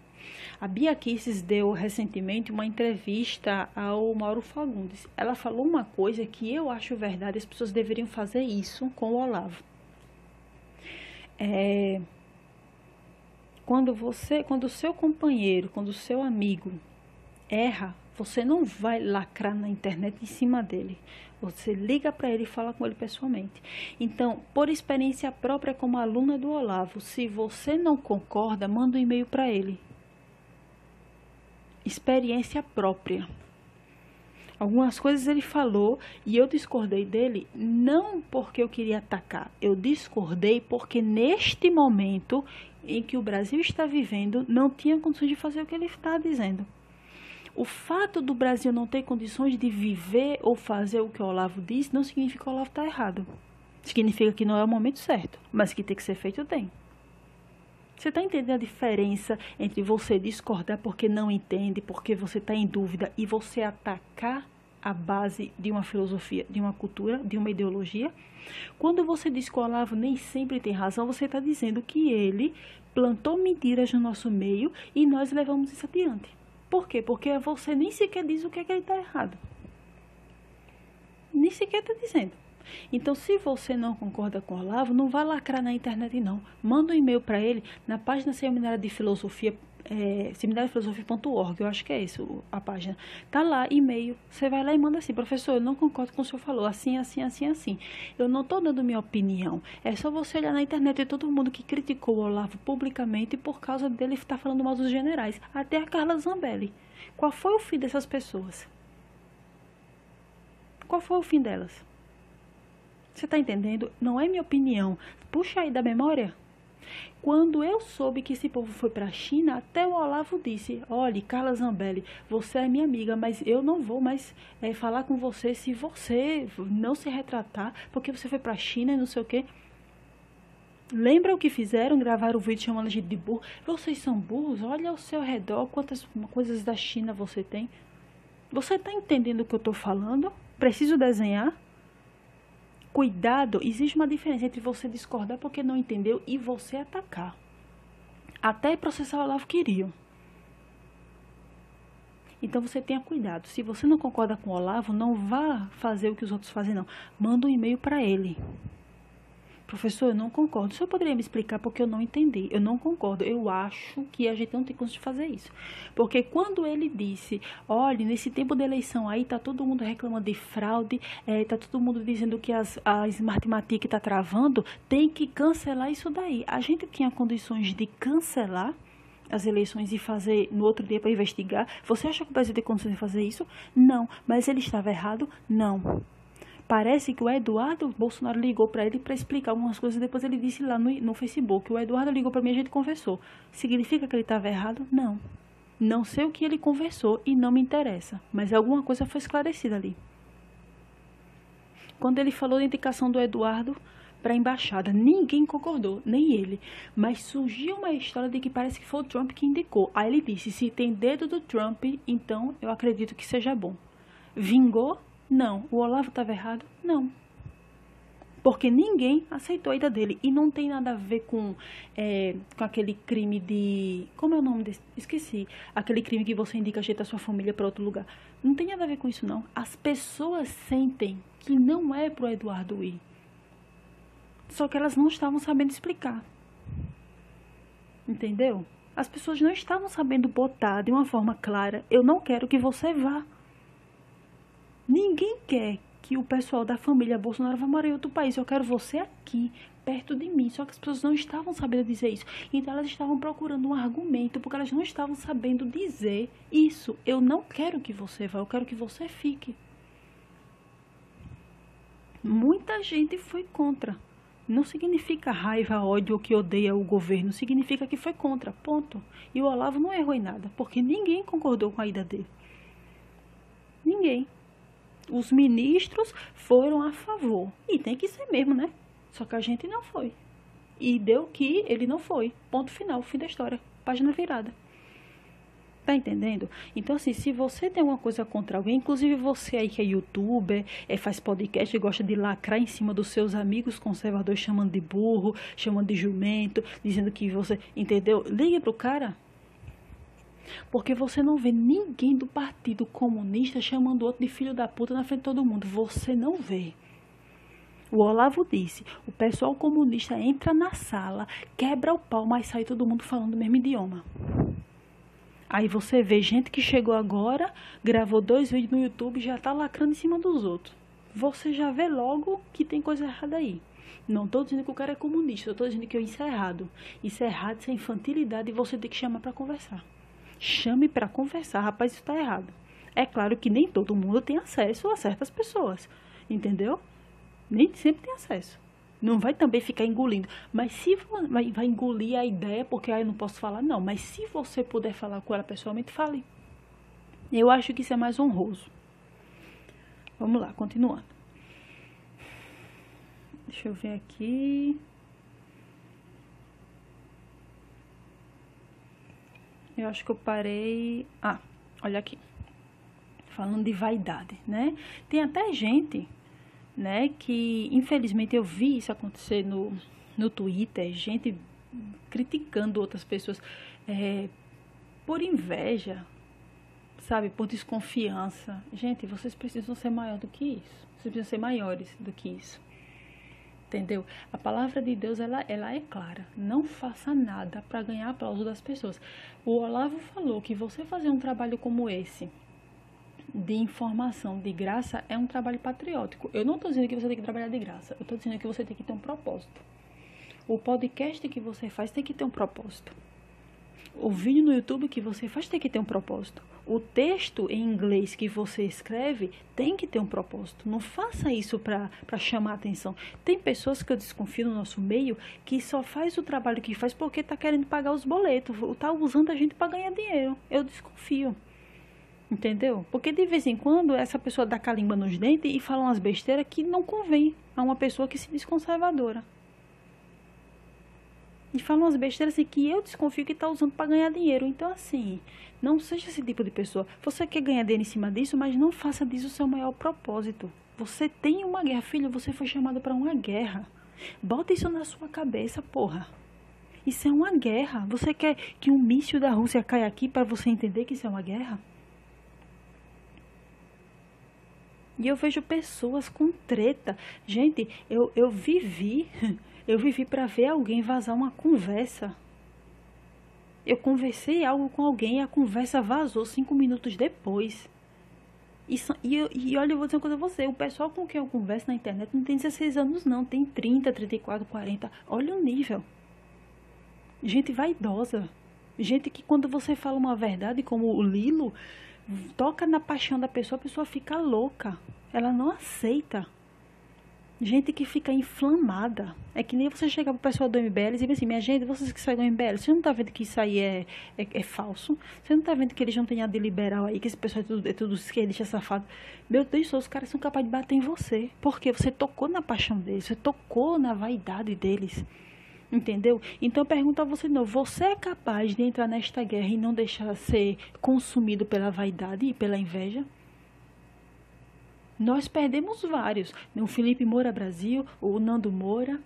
A Bia Kisses deu recentemente uma entrevista ao Mauro Fagundes. Ela falou uma coisa que eu acho verdade, as pessoas deveriam fazer isso com o Olavo é, quando você, quando o seu companheiro, quando o seu amigo erra, você não vai lacrar na internet em cima dele. Você liga para ele e fala com ele pessoalmente. Então, por experiência própria como aluna do Olavo, se você não concorda, manda um e-mail para ele. Experiência própria. Algumas coisas ele falou e eu discordei dele não porque eu queria atacar, eu discordei porque neste momento em que o Brasil está vivendo não tinha condições de fazer o que ele está dizendo. O fato do Brasil não ter condições de viver ou fazer o que o Olavo diz não significa que o Olavo está errado. Significa que não é o momento certo, mas que tem que ser feito tem. Você está entendendo a diferença entre você discordar porque não entende, porque você está em dúvida, e você atacar a base de uma filosofia, de uma cultura, de uma ideologia? Quando você diz que o Olavo nem sempre tem razão, você está dizendo que ele plantou mentiras no nosso meio e nós levamos isso adiante. Por quê? Porque você nem sequer diz o que é que ele está errado. Nem sequer está dizendo. Então, se você não concorda com o Olavo, não vá lacrar na internet, não. Manda um e-mail para ele na página Seminário de Filosofia, é, seminariofilosofia.org, eu acho que é isso a página. Tá lá, e-mail. Você vai lá e manda assim, professor, eu não concordo com o senhor falou, assim, assim, assim, assim. Eu não estou dando minha opinião. É só você olhar na internet e todo mundo que criticou o Olavo publicamente por causa dele estar falando mal dos generais. Até a Carla Zambelli. Qual foi o fim dessas pessoas? Qual foi o fim delas? Você está entendendo? Não é minha opinião. Puxa aí da memória. Quando eu soube que esse povo foi para a China, até o Olavo disse: Olhe, Carla Zambelli, você é minha amiga, mas eu não vou mais é, falar com você se você não se retratar, porque você foi para a China e não sei o quê. Lembra o que fizeram? Gravaram o vídeo chamando a gente de burro. Vocês são burros? Olha ao seu redor quantas coisas da China você tem. Você está entendendo o que eu estou falando? Preciso desenhar? Cuidado, existe uma diferença entre você discordar porque não entendeu e você atacar. Até processar o Olavo queriam. Então você tenha cuidado. Se você não concorda com o Olavo, não vá fazer o que os outros fazem, não. Manda um e-mail para ele. Professor, eu não concordo. O senhor poderia me explicar porque eu não entendi? Eu não concordo. Eu acho que a gente não tem condição de fazer isso. Porque quando ele disse, olha, nesse tempo de eleição aí tá todo mundo reclamando de fraude, é, tá todo mundo dizendo que as, a Smartmatic tá travando, tem que cancelar isso daí. A gente tinha condições de cancelar as eleições e fazer no outro dia para investigar. Você acha que o Brasil tem condições de fazer isso? Não. Mas ele estava errado? Não. Parece que o Eduardo Bolsonaro ligou para ele para explicar algumas coisas. Depois ele disse lá no, no Facebook: o Eduardo ligou para mim e a gente conversou. Significa que ele estava errado? Não. Não sei o que ele conversou e não me interessa. Mas alguma coisa foi esclarecida ali. Quando ele falou da indicação do Eduardo para a embaixada, ninguém concordou, nem ele. Mas surgiu uma história de que parece que foi o Trump que indicou. Aí ele disse: se tem dedo do Trump, então eu acredito que seja bom. Vingou? Não. O Olavo estava errado? Não. Porque ninguém aceitou a ida dele. E não tem nada a ver com, é, com aquele crime de. Como é o nome desse? Esqueci. Aquele crime que você indica ajeitar sua família para outro lugar. Não tem nada a ver com isso, não. As pessoas sentem que não é pro Eduardo ir. Só que elas não estavam sabendo explicar. Entendeu? As pessoas não estavam sabendo botar de uma forma clara: eu não quero que você vá. Ninguém quer que o pessoal da família Bolsonaro vá morar em outro país. Eu quero você aqui, perto de mim. Só que as pessoas não estavam sabendo dizer isso. Então elas estavam procurando um argumento, porque elas não estavam sabendo dizer isso. Eu não quero que você vá, eu quero que você fique. Muita gente foi contra. Não significa raiva, ódio que odeia o governo, significa que foi contra, ponto. E o Olavo não errou em nada, porque ninguém concordou com a ida dele. Ninguém os ministros foram a favor. E tem que ser mesmo, né? Só que a gente não foi. E deu que ele não foi. Ponto final, fim da história. Página virada. Tá entendendo? Então, assim, se você tem alguma coisa contra alguém, inclusive você aí que é youtuber, é, faz podcast e gosta de lacrar em cima dos seus amigos conservadores, chamando de burro, chamando de jumento, dizendo que você. Entendeu? Ligue pro cara. Porque você não vê ninguém do Partido Comunista chamando outro de filho da puta na frente de todo mundo. Você não vê. O Olavo disse: o pessoal comunista entra na sala, quebra o pau, mas sai todo mundo falando o mesmo idioma. Aí você vê gente que chegou agora, gravou dois vídeos no YouTube e já tá lacrando em cima dos outros. Você já vê logo que tem coisa errada aí. Não estou dizendo que o cara é comunista, eu estou dizendo que isso é errado. Isso é errado, isso é infantilidade e você tem que chamar para conversar. Chame para conversar, rapaz, isso está errado. É claro que nem todo mundo tem acesso a certas pessoas, entendeu? Nem sempre tem acesso. Não vai também ficar engolindo. Mas se vai, vai engolir a ideia, porque aí eu não posso falar, não. Mas se você puder falar com ela pessoalmente, fale. Eu acho que isso é mais honroso. Vamos lá, continuando. Deixa eu ver aqui. Eu acho que eu parei. Ah, olha aqui. Falando de vaidade, né? Tem até gente, né, que infelizmente eu vi isso acontecer no, no Twitter, gente criticando outras pessoas é, por inveja, sabe, por desconfiança. Gente, vocês precisam ser maior do que isso. Vocês precisam ser maiores do que isso. Entendeu? A palavra de Deus, ela, ela é clara. Não faça nada para ganhar aplauso das pessoas. O Olavo falou que você fazer um trabalho como esse, de informação de graça, é um trabalho patriótico. Eu não estou dizendo que você tem que trabalhar de graça. Eu estou dizendo que você tem que ter um propósito. O podcast que você faz tem que ter um propósito. O vídeo no YouTube que você faz tem que ter um propósito. O texto em inglês que você escreve tem que ter um propósito. Não faça isso para chamar atenção. Tem pessoas que eu desconfio no nosso meio que só faz o trabalho que faz porque está querendo pagar os boletos, está usando a gente para ganhar dinheiro. Eu desconfio. Entendeu? Porque de vez em quando essa pessoa dá calimba nos dentes e fala umas besteiras que não convém a uma pessoa que se diz conservadora. E fala umas besteiras assim que eu desconfio que está usando para ganhar dinheiro. Então, assim, não seja esse tipo de pessoa. Você quer ganhar dinheiro em cima disso, mas não faça disso o seu maior propósito. Você tem uma guerra, filho, você foi chamado para uma guerra. Bota isso na sua cabeça, porra. Isso é uma guerra. Você quer que um míssil da Rússia caia aqui para você entender que isso é uma guerra? E eu vejo pessoas com treta. Gente, eu, eu vivi Eu vivi para ver alguém vazar uma conversa. Eu conversei algo com alguém e a conversa vazou cinco minutos depois. E, e, e olha, eu vou dizer uma coisa a você: o pessoal com quem eu converso na internet não tem 16 anos, não, tem 30, 34, 40. Olha o nível. Gente vaidosa. Gente que quando você fala uma verdade, como o Lilo, toca na paixão da pessoa, a pessoa fica louca. Ela não aceita. Gente que fica inflamada. É que nem você chegar pro pessoal do MBL e dizer assim, minha gente, vocês que saem do MBL, você não tá vendo que isso aí é, é, é, falso? Você não tá vendo que eles não têm a de liberal aí, que esse pessoal é tudo, é tudo esquerdista safado? Meu Deus, os caras são capazes de bater em você. Porque você tocou na paixão deles, você tocou na vaidade deles. Entendeu? Então eu pergunto a você novo, você é capaz de entrar nesta guerra e não deixar ser consumido pela vaidade e pela inveja? Nós perdemos vários. O Felipe Moura Brasil, o Nando Moura,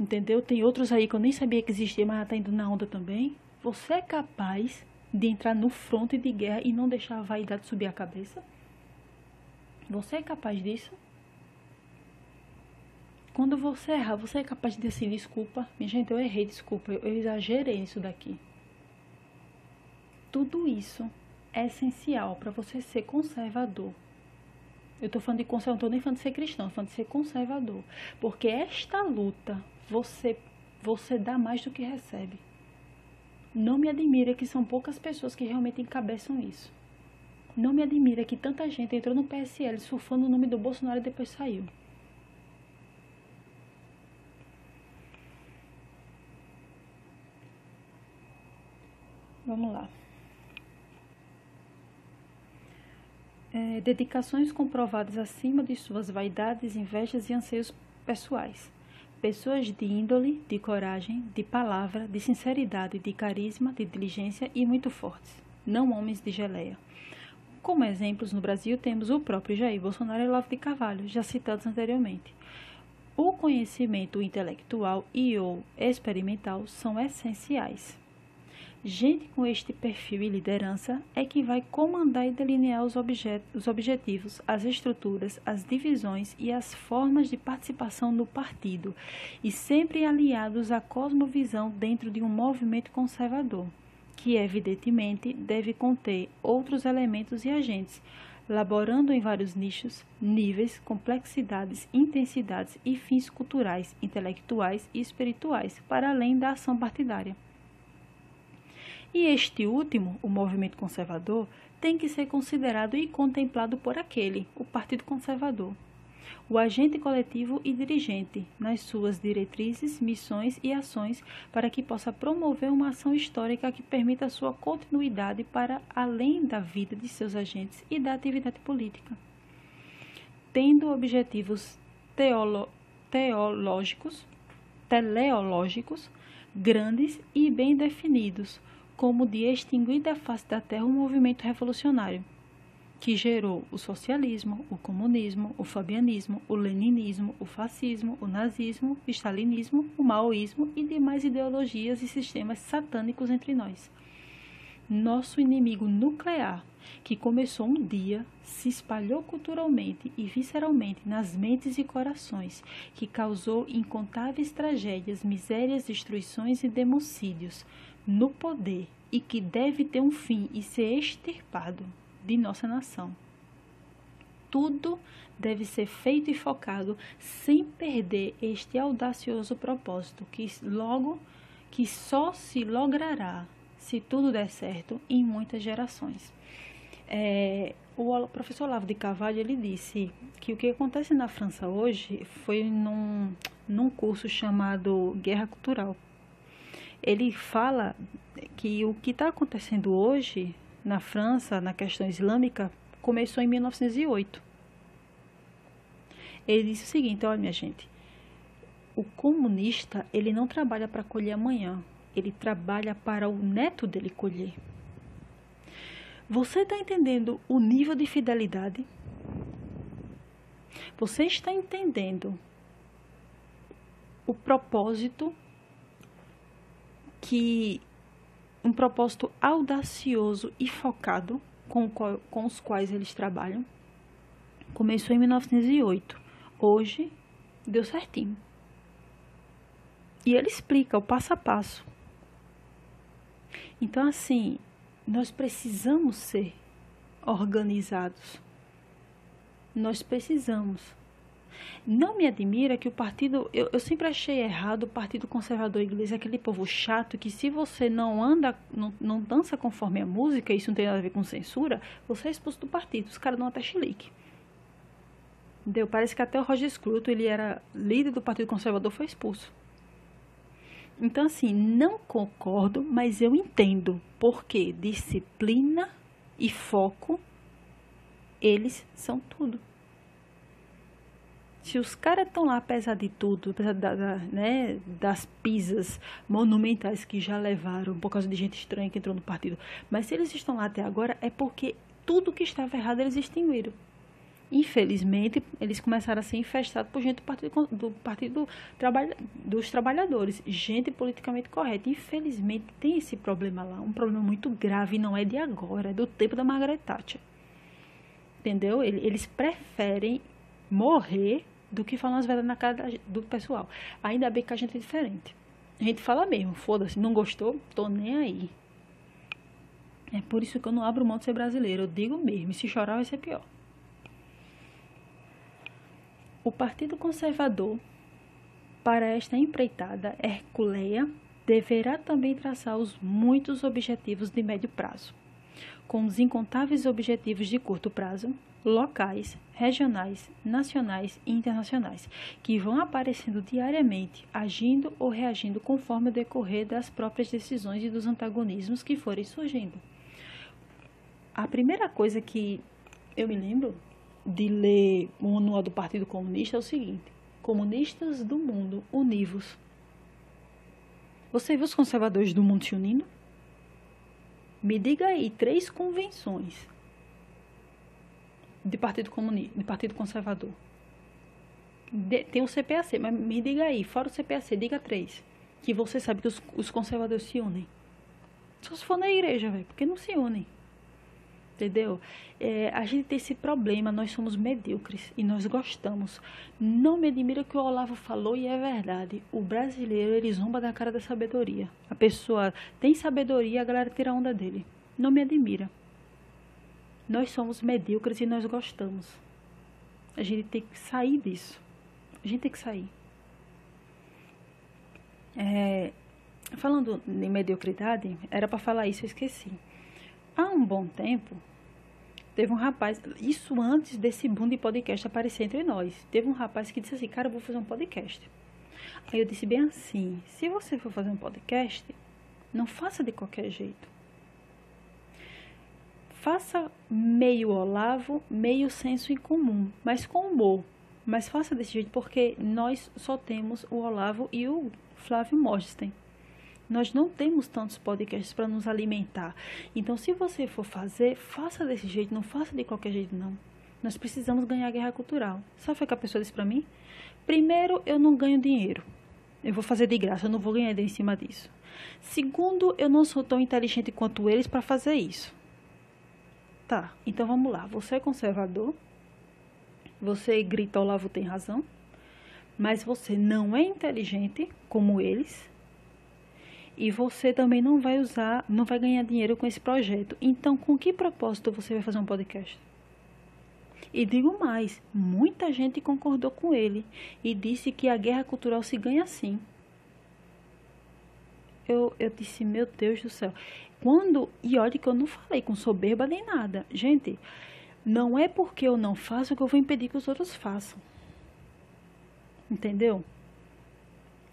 entendeu? Tem outros aí que eu nem sabia que existia, mas tá indo na onda também. Você é capaz de entrar no fronte de guerra e não deixar a vaidade subir a cabeça? Você é capaz disso? Quando você erra, você é capaz de dizer desculpa. Minha gente, eu errei, desculpa, eu, eu exagerei nisso daqui. Tudo isso é essencial para você ser conservador. Eu estou falando de conservador, não estou nem falando de ser cristão, estou falando de ser conservador. Porque esta luta, você, você dá mais do que recebe. Não me admira que são poucas pessoas que realmente encabeçam isso. Não me admira que tanta gente entrou no PSL surfando o nome do Bolsonaro e depois saiu. Vamos lá. É, dedicações comprovadas acima de suas vaidades, invejas e anseios pessoais. Pessoas de índole, de coragem, de palavra, de sinceridade, de carisma, de diligência e muito fortes, não homens de geleia. Como exemplos, no Brasil temos o próprio Jair Bolsonaro e Olavo de Carvalho, já citados anteriormente. O conhecimento intelectual e ou experimental são essenciais. Gente com este perfil e liderança é que vai comandar e delinear os, objet os objetivos, as estruturas, as divisões e as formas de participação no partido, e sempre aliados à cosmovisão dentro de um movimento conservador, que evidentemente deve conter outros elementos e agentes, laborando em vários nichos, níveis, complexidades, intensidades e fins culturais, intelectuais e espirituais, para além da ação partidária. E este último, o movimento conservador, tem que ser considerado e contemplado por aquele, o Partido Conservador, o agente coletivo e dirigente, nas suas diretrizes, missões e ações, para que possa promover uma ação histórica que permita sua continuidade para além da vida de seus agentes e da atividade política. Tendo objetivos teolo teológicos, teleológicos, grandes e bem definidos, como de extinguir da face da terra um movimento revolucionário que gerou o socialismo, o comunismo, o fabianismo, o leninismo, o fascismo, o nazismo, o stalinismo, o maoísmo e demais ideologias e sistemas satânicos entre nós. Nosso inimigo nuclear, que começou um dia, se espalhou culturalmente e visceralmente nas mentes e corações, que causou incontáveis tragédias, misérias, destruições e democídios, no poder e que deve ter um fim e ser extirpado de nossa nação. Tudo deve ser feito e focado sem perder este audacioso propósito que logo que só se logrará se tudo der certo em muitas gerações. É, o professor Olavo de Carvalho ele disse que o que acontece na França hoje foi num, num curso chamado Guerra Cultural ele fala que o que está acontecendo hoje na França, na questão islâmica, começou em 1908. Ele disse o seguinte, olha minha gente, o comunista ele não trabalha para colher amanhã, ele trabalha para o neto dele colher. Você está entendendo o nível de fidelidade? Você está entendendo o propósito que um propósito audacioso e focado com, com os quais eles trabalham começou em 1908. Hoje deu certinho. E ele explica o passo a passo. Então, assim, nós precisamos ser organizados. Nós precisamos. Não me admira que o partido. Eu, eu sempre achei errado o Partido Conservador Inglês, aquele povo chato que, se você não anda, não, não dança conforme a música, isso não tem nada a ver com censura, você é expulso do partido. Os caras dão até chilique. Entendeu? Parece que até o Roger Scruton, ele era líder do Partido Conservador, foi expulso. Então, assim, não concordo, mas eu entendo. Porque disciplina e foco, eles são tudo. Se os caras estão lá, apesar de tudo, apesar da, da, né, das pisas monumentais que já levaram por causa de gente estranha que entrou no partido, mas se eles estão lá até agora, é porque tudo que estava errado eles extinguiram. Infelizmente, eles começaram a ser infestados por gente do Partido, do partido dos Trabalhadores, gente politicamente correta. Infelizmente, tem esse problema lá, um problema muito grave, não é de agora, é do tempo da Margaret Thatcher. Entendeu? Eles preferem morrer do que falar as verdades na cara do pessoal. Ainda bem que a gente é diferente. A gente fala mesmo, foda-se, não gostou? Tô nem aí. É por isso que eu não abro mão de ser brasileiro. Eu digo mesmo, e se chorar vai ser pior. O Partido Conservador, para esta empreitada herculeia, deverá também traçar os muitos objetivos de médio prazo, com os incontáveis objetivos de curto prazo, locais, regionais, nacionais e internacionais, que vão aparecendo diariamente, agindo ou reagindo conforme o decorrer das próprias decisões e dos antagonismos que forem surgindo. A primeira coisa que eu me lembro de ler o manual do Partido Comunista é o seguinte: Comunistas do mundo, univos. Você viu os conservadores do mundo se unindo? Me diga aí três convenções de Partido Comunista, de Partido Conservador. De, tem o CPAC, mas me diga aí, fora o CPAC, diga três. Que você sabe que os, os conservadores se unem. Só se for na igreja, velho, porque não se unem. Entendeu? É, a gente tem esse problema, nós somos medíocres e nós gostamos. Não me admira que o Olavo falou e é verdade. O brasileiro, ele zomba da cara da sabedoria. A pessoa tem sabedoria, a galera tira a onda dele. Não me admira. Nós somos medíocres e nós gostamos. A gente tem que sair disso. A gente tem que sair. É, falando em mediocridade, era para falar isso, eu esqueci. Há um bom tempo, teve um rapaz, isso antes desse boom de podcast aparecer entre nós. Teve um rapaz que disse assim: Cara, eu vou fazer um podcast. Aí eu disse bem assim: Se você for fazer um podcast, não faça de qualquer jeito. Faça meio Olavo, meio senso em comum, mas com humor. Mas faça desse jeito porque nós só temos o Olavo e o Flávio Morgenstern. Nós não temos tantos podcasts para nos alimentar. Então, se você for fazer, faça desse jeito, não faça de qualquer jeito, não. Nós precisamos ganhar a guerra cultural. Sabe o que a pessoa disse para mim? Primeiro, eu não ganho dinheiro. Eu vou fazer de graça, eu não vou ganhar dinheiro em cima disso. Segundo, eu não sou tão inteligente quanto eles para fazer isso. Tá, então vamos lá. Você é conservador, você grita Olavo tem razão, mas você não é inteligente como eles e você também não vai usar, não vai ganhar dinheiro com esse projeto. Então, com que propósito você vai fazer um podcast? E digo mais, muita gente concordou com ele e disse que a guerra cultural se ganha assim. Eu, eu disse, meu Deus do céu. Quando, e olha que eu não falei com soberba nem nada. Gente, não é porque eu não faço que eu vou impedir que os outros façam. Entendeu?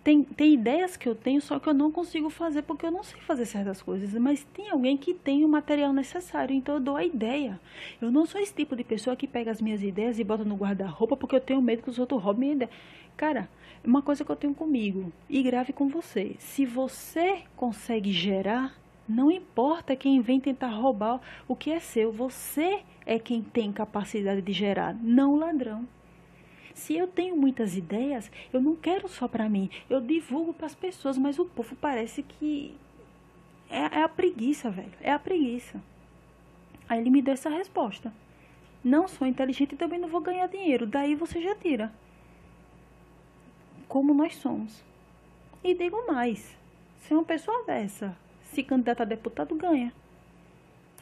Tem, tem ideias que eu tenho, só que eu não consigo fazer porque eu não sei fazer certas coisas. Mas tem alguém que tem o material necessário, então eu dou a ideia. Eu não sou esse tipo de pessoa que pega as minhas ideias e bota no guarda-roupa porque eu tenho medo que os outros roubem minha ideia. Cara, uma coisa que eu tenho comigo e grave com você. Se você consegue gerar, não importa quem vem tentar roubar o que é seu. Você é quem tem capacidade de gerar, não ladrão. Se eu tenho muitas ideias, eu não quero só para mim, eu divulgo para as pessoas, mas o povo parece que é, é a preguiça, velho, é a preguiça. Aí ele me deu essa resposta. Não sou inteligente e também não vou ganhar dinheiro. Daí você já tira. Como nós somos. E digo mais, se uma pessoa dessa se candidata a deputado, ganha.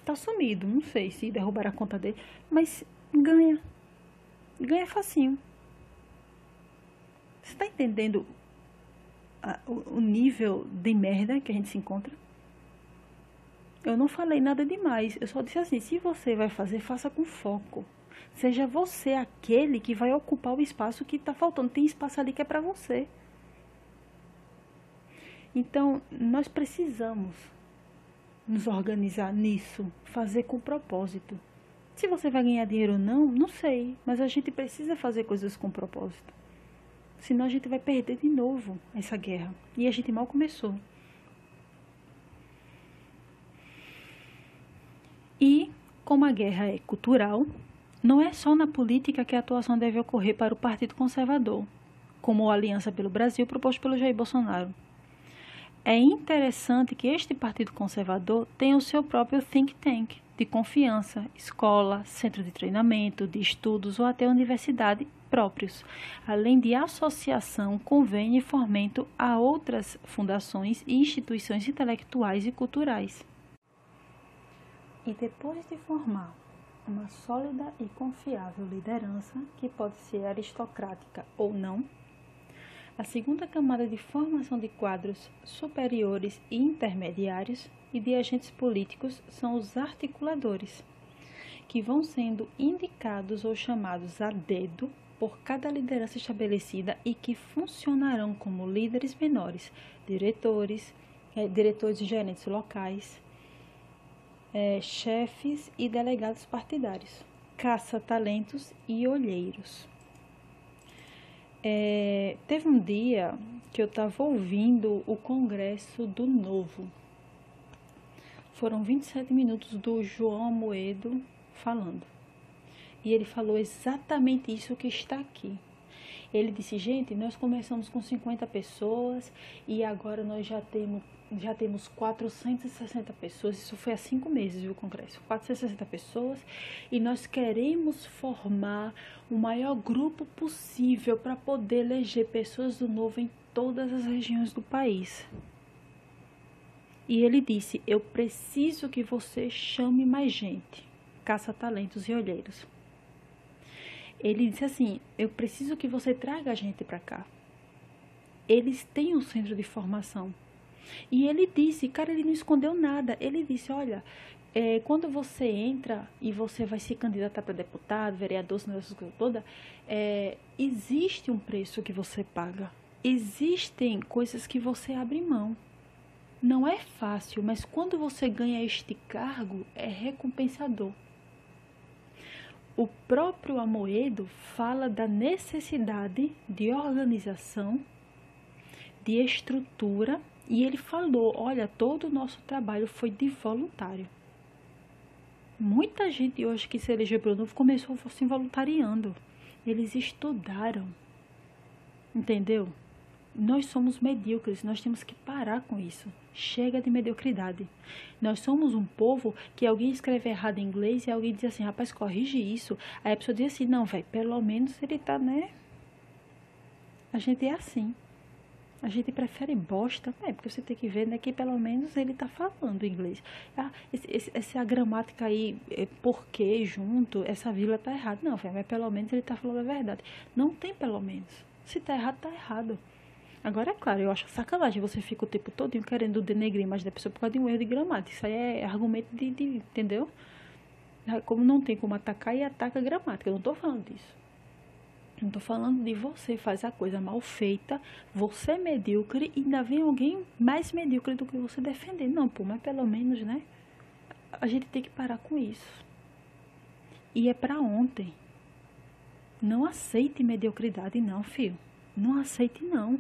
Tá sumido, não sei se derrubaram a conta dele, mas ganha. Ganha facinho. Você tá entendendo a, o, o nível de merda que a gente se encontra? Eu não falei nada demais, eu só disse assim, se você vai fazer, faça com foco. Seja você aquele que vai ocupar o espaço que está faltando. Tem espaço ali que é para você. Então, nós precisamos nos organizar nisso, fazer com propósito. Se você vai ganhar dinheiro ou não, não sei, mas a gente precisa fazer coisas com propósito. Senão a gente vai perder de novo essa guerra. E a gente mal começou. E, como a guerra é cultural, não é só na política que a atuação deve ocorrer para o Partido Conservador, como a Aliança pelo Brasil proposto pelo Jair Bolsonaro. É interessante que este Partido Conservador tenha o seu próprio think tank de confiança, escola, centro de treinamento, de estudos ou até universidade próprios, além de associação, convênio e fomento a outras fundações e instituições intelectuais e culturais. E depois de formar uma sólida e confiável liderança, que pode ser aristocrática ou não. A segunda camada de formação de quadros superiores e intermediários e de agentes políticos são os articuladores, que vão sendo indicados ou chamados a dedo por cada liderança estabelecida e que funcionarão como líderes menores, diretores, eh, diretores e gerentes locais, é, chefes e delegados partidários, caça-talentos e olheiros. É, teve um dia que eu estava ouvindo o Congresso do Novo. Foram 27 minutos do João Moedo falando. E ele falou exatamente isso que está aqui. Ele disse: gente, nós começamos com 50 pessoas e agora nós já temos já temos 460 pessoas, isso foi há cinco meses o congresso, 460 pessoas, e nós queremos formar o maior grupo possível para poder eleger pessoas do novo em todas as regiões do país. E ele disse: Eu preciso que você chame mais gente, caça-talentos e olheiros. Ele disse assim: Eu preciso que você traga a gente para cá. Eles têm um centro de formação e ele disse, cara, ele não escondeu nada. Ele disse, olha, é, quando você entra e você vai se candidatar para deputado, vereador, essas coisas todas, é, existe um preço que você paga. Existem coisas que você abre mão. Não é fácil, mas quando você ganha este cargo, é recompensador. O próprio Amoedo fala da necessidade de organização, de estrutura e ele falou: olha, todo o nosso trabalho foi de voluntário. Muita gente hoje que se elegeu pelo novo começou se voluntariando. Eles estudaram. Entendeu? Nós somos medíocres, nós temos que parar com isso. Chega de mediocridade. Nós somos um povo que alguém escreve errado em inglês e alguém diz assim, rapaz, corrige isso. Aí a pessoa diz assim, não, velho, pelo menos ele tá, né? A gente é assim. A gente prefere bosta, é, porque você tem que ver né, que pelo menos ele está falando inglês. Ah, esse, esse, essa gramática aí, é, porquê junto, essa vírgula está errada. Não, mas pelo menos ele está falando a verdade. Não tem pelo menos. Se está errado, está errado. Agora, é claro, eu acho sacanagem. Você fica o tempo todo querendo denegrir mais da pessoa por causa de um erro de gramática. Isso aí é argumento de, de entendeu? Como não tem como atacar, e ataca a gramática. Eu não estou falando disso. Não estou falando de você faz a coisa mal feita, você é medíocre e ainda vem alguém mais medíocre do que você defender. Não, pô, mas pelo menos, né? A gente tem que parar com isso. E é para ontem. Não aceite mediocridade, não, filho. Não aceite, não.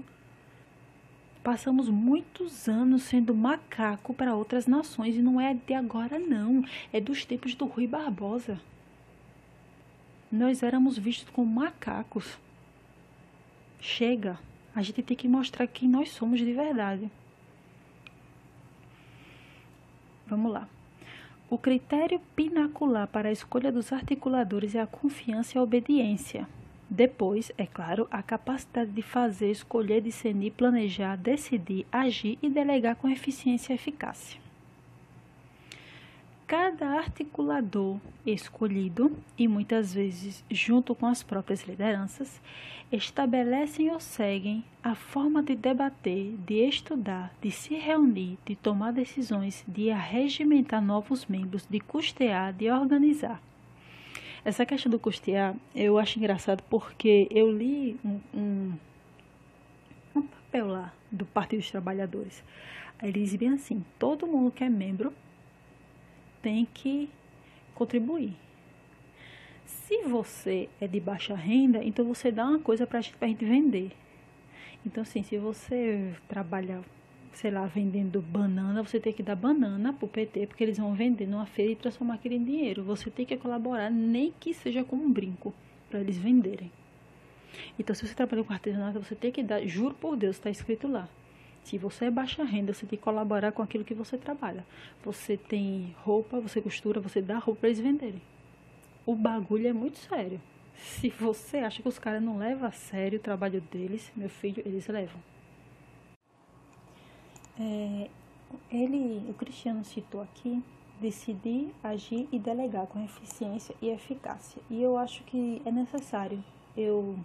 Passamos muitos anos sendo macaco para outras nações e não é de agora, não. É dos tempos do Rui Barbosa nós éramos vistos como macacos. Chega, a gente tem que mostrar quem nós somos de verdade. Vamos lá. O critério pinacular para a escolha dos articuladores é a confiança e a obediência. Depois, é claro, a capacidade de fazer, escolher, discernir, planejar, decidir, agir e delegar com eficiência e eficácia. Cada articulador escolhido, e muitas vezes junto com as próprias lideranças, estabelecem ou seguem a forma de debater, de estudar, de se reunir, de tomar decisões, de arregimentar novos membros, de custear, de organizar. Essa questão do custear eu acho engraçado porque eu li um, um, um papel lá do Partido dos Trabalhadores. Ele diz bem assim: todo mundo que é membro tem que contribuir. Se você é de baixa renda, então você dá uma coisa para a gente vender. Então, assim, se você trabalha, sei lá, vendendo banana, você tem que dar banana para o PT, porque eles vão vender numa feira e transformar aquilo em dinheiro. Você tem que colaborar, nem que seja com um brinco, para eles venderem. Então, se você trabalha com artesanato, você tem que dar, juro por Deus, está escrito lá. Se você é baixa renda, você tem que colaborar com aquilo que você trabalha. Você tem roupa, você costura, você dá roupa para eles venderem. O bagulho é muito sério. Se você acha que os caras não levam a sério o trabalho deles, meu filho, eles levam. É, ele, o Cristiano citou aqui, decidir, agir e delegar com eficiência e eficácia. E eu acho que é necessário eu,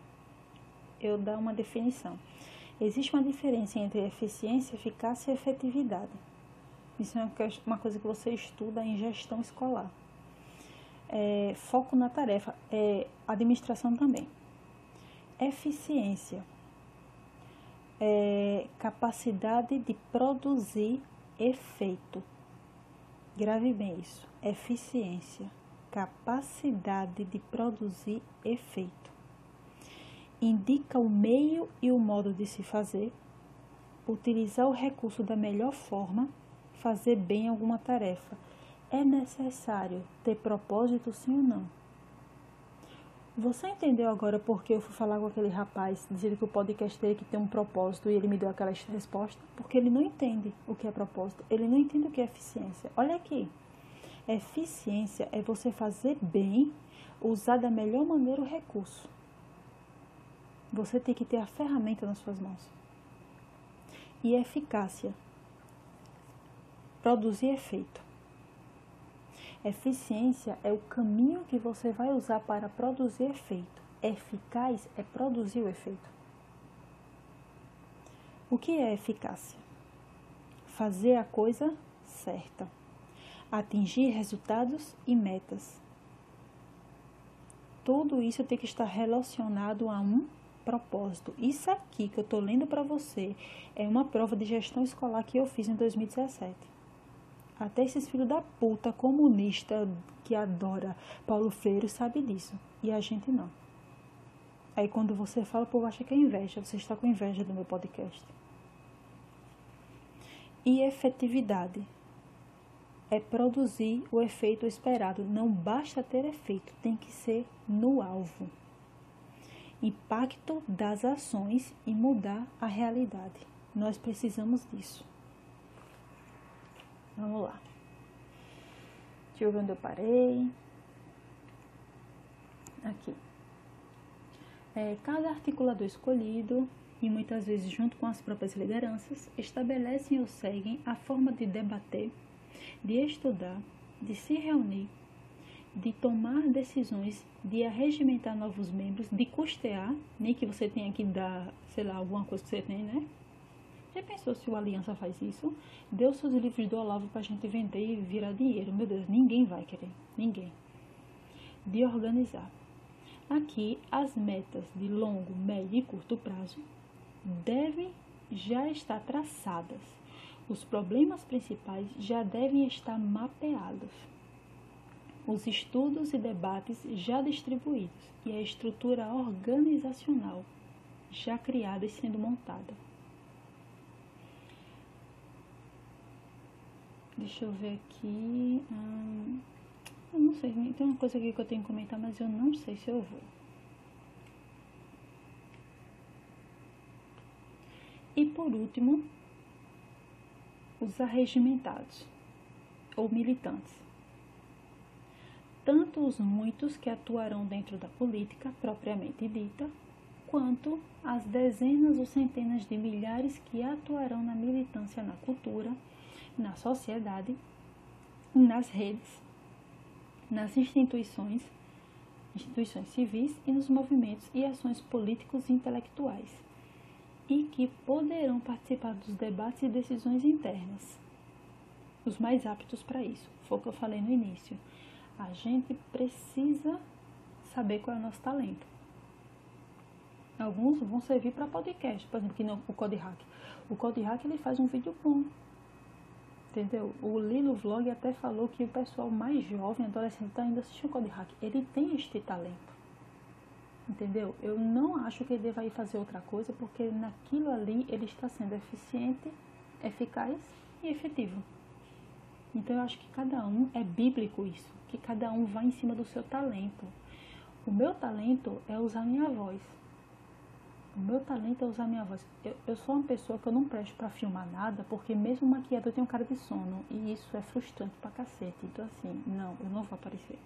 eu dar uma definição. Existe uma diferença entre eficiência, eficácia e efetividade. Isso é uma coisa que você estuda em gestão escolar. É, foco na tarefa, é, administração também. Eficiência, é, capacidade de produzir efeito. Grave bem isso. Eficiência, capacidade de produzir efeito indica o meio e o modo de se fazer, utilizar o recurso da melhor forma, fazer bem alguma tarefa. É necessário ter propósito, sim ou não? Você entendeu agora por que eu fui falar com aquele rapaz dizendo que o podcast dele que tem um propósito e ele me deu aquela resposta? Porque ele não entende o que é propósito, ele não entende o que é eficiência. Olha aqui, eficiência é você fazer bem, usar da melhor maneira o recurso. Você tem que ter a ferramenta nas suas mãos. E eficácia. Produzir efeito. Eficiência é o caminho que você vai usar para produzir efeito. Eficaz é produzir o efeito. O que é eficácia? Fazer a coisa certa. Atingir resultados e metas. Tudo isso tem que estar relacionado a um propósito. Isso aqui que eu estou lendo para você é uma prova de gestão escolar que eu fiz em 2017. Até esses filhos da puta comunista que adora Paulo Freire sabe disso. E a gente não. Aí quando você fala, o povo acha que é inveja. Você está com inveja do meu podcast. E efetividade é produzir o efeito esperado. Não basta ter efeito, tem que ser no alvo impacto das ações e mudar a realidade. Nós precisamos disso. Vamos lá. Deixa eu ver onde eu parei. Aqui. É, cada articulador escolhido, e muitas vezes junto com as próprias lideranças, estabelecem ou seguem a forma de debater, de estudar, de se reunir, de tomar decisões, de arregimentar novos membros, de custear, nem que você tenha que dar, sei lá, alguma coisa que você tem, né? Já pensou se o Aliança faz isso? Deu seus livros do Olavo para a gente vender e virar dinheiro. Meu Deus, ninguém vai querer. Ninguém. De organizar. Aqui, as metas de longo, médio e curto prazo devem já estar traçadas. Os problemas principais já devem estar mapeados os estudos e debates já distribuídos e a estrutura organizacional já criada e sendo montada. Deixa eu ver aqui. Hum, eu não sei, tem uma coisa aqui que eu tenho que comentar, mas eu não sei se eu vou. E por último, os arregimentados ou militantes tanto os muitos que atuarão dentro da política propriamente dita, quanto as dezenas ou centenas de milhares que atuarão na militância na cultura, na sociedade, nas redes, nas instituições, instituições civis e nos movimentos e ações políticos e intelectuais, e que poderão participar dos debates e decisões internas. Os mais aptos para isso, foi o que eu falei no início. A gente precisa saber qual é o nosso talento. Alguns vão servir para podcast, por exemplo, que não, o Code Hack. O Code Hack ele faz um vídeo bom. Entendeu? O Lilo Vlog até falou que o pessoal mais jovem, adolescente, está ainda assistindo Code Hack. Ele tem este talento. Entendeu? Eu não acho que ele deva ir fazer outra coisa, porque naquilo ali ele está sendo eficiente, eficaz e efetivo. Então eu acho que cada um é bíblico isso, que cada um vai em cima do seu talento. O meu talento é usar minha voz. O meu talento é usar minha voz. Eu, eu sou uma pessoa que eu não presto para filmar nada, porque mesmo maquiada eu tenho cara de sono. E isso é frustrante pra cacete. Então assim, não, eu não vou aparecer.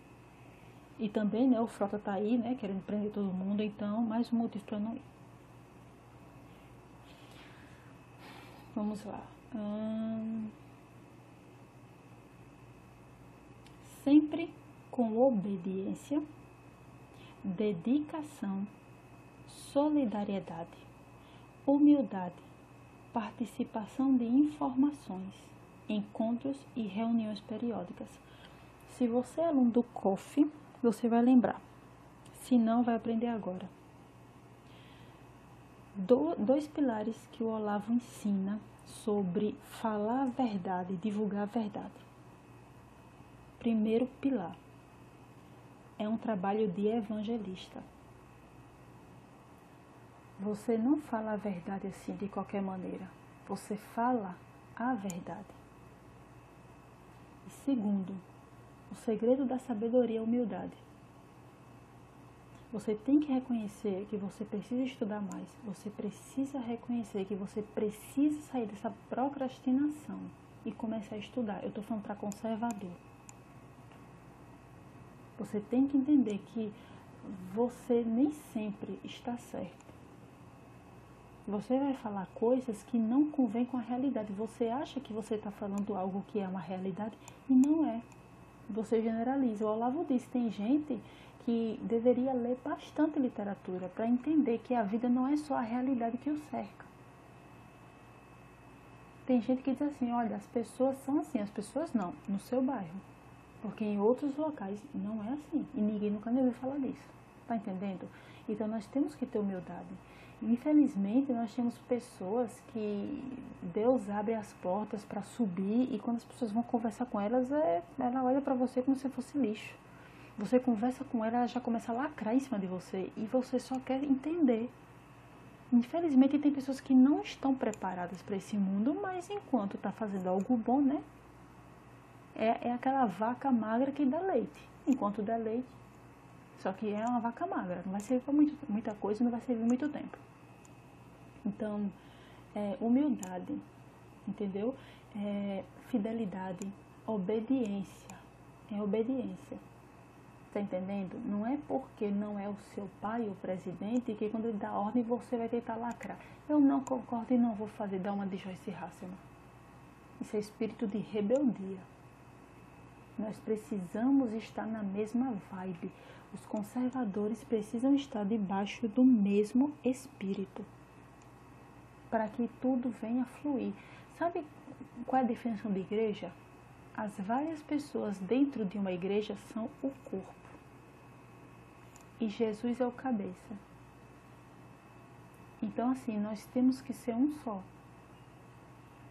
E também, né, o Frota tá aí, né, querendo prender todo mundo, então mais um motivo para não ir. Vamos lá. Hum... Sempre com obediência, dedicação solidariedade, humildade, participação de informações, encontros e reuniões periódicas. Se você é aluno do COF, você vai lembrar. Se não, vai aprender agora. Do, dois pilares que o Olavo ensina sobre falar a verdade, divulgar a verdade. Primeiro pilar é um trabalho de evangelista. Você não fala a verdade assim de qualquer maneira. Você fala a verdade. E segundo, o segredo da sabedoria é a humildade. Você tem que reconhecer que você precisa estudar mais. Você precisa reconhecer que você precisa sair dessa procrastinação e começar a estudar. Eu estou falando para conservador. Você tem que entender que você nem sempre está certo. Você vai falar coisas que não convêm com a realidade. Você acha que você está falando algo que é uma realidade e não é. Você generaliza. O Olavo disse: tem gente que deveria ler bastante literatura para entender que a vida não é só a realidade que o cerca. Tem gente que diz assim: olha, as pessoas são assim, as pessoas não, no seu bairro. Porque em outros locais não é assim. E ninguém nunca me ouviu falar disso. Tá entendendo? Então nós temos que ter humildade. Infelizmente, nós temos pessoas que Deus abre as portas para subir e quando as pessoas vão conversar com elas, é, ela olha para você como se fosse lixo. Você conversa com ela, ela já começa a lacrar em cima de você e você só quer entender. Infelizmente, tem pessoas que não estão preparadas para esse mundo, mas enquanto está fazendo algo bom, né? É, é aquela vaca magra que dá leite. Enquanto dá leite, só que é uma vaca magra, não vai servir para muita coisa, não vai servir muito tempo. Então, é, humildade, entendeu? É, fidelidade, obediência. É obediência. Tá entendendo? Não é porque não é o seu pai o presidente que quando ele dá ordem você vai tentar lacrar. Eu não concordo e não vou fazer, dar uma de Joyce Hasselman. Isso é espírito de rebeldia. Nós precisamos estar na mesma vibe. Os conservadores precisam estar debaixo do mesmo espírito para que tudo venha fluir. Sabe qual é a definição de igreja? As várias pessoas dentro de uma igreja são o corpo. E Jesus é o cabeça. Então, assim, nós temos que ser um só.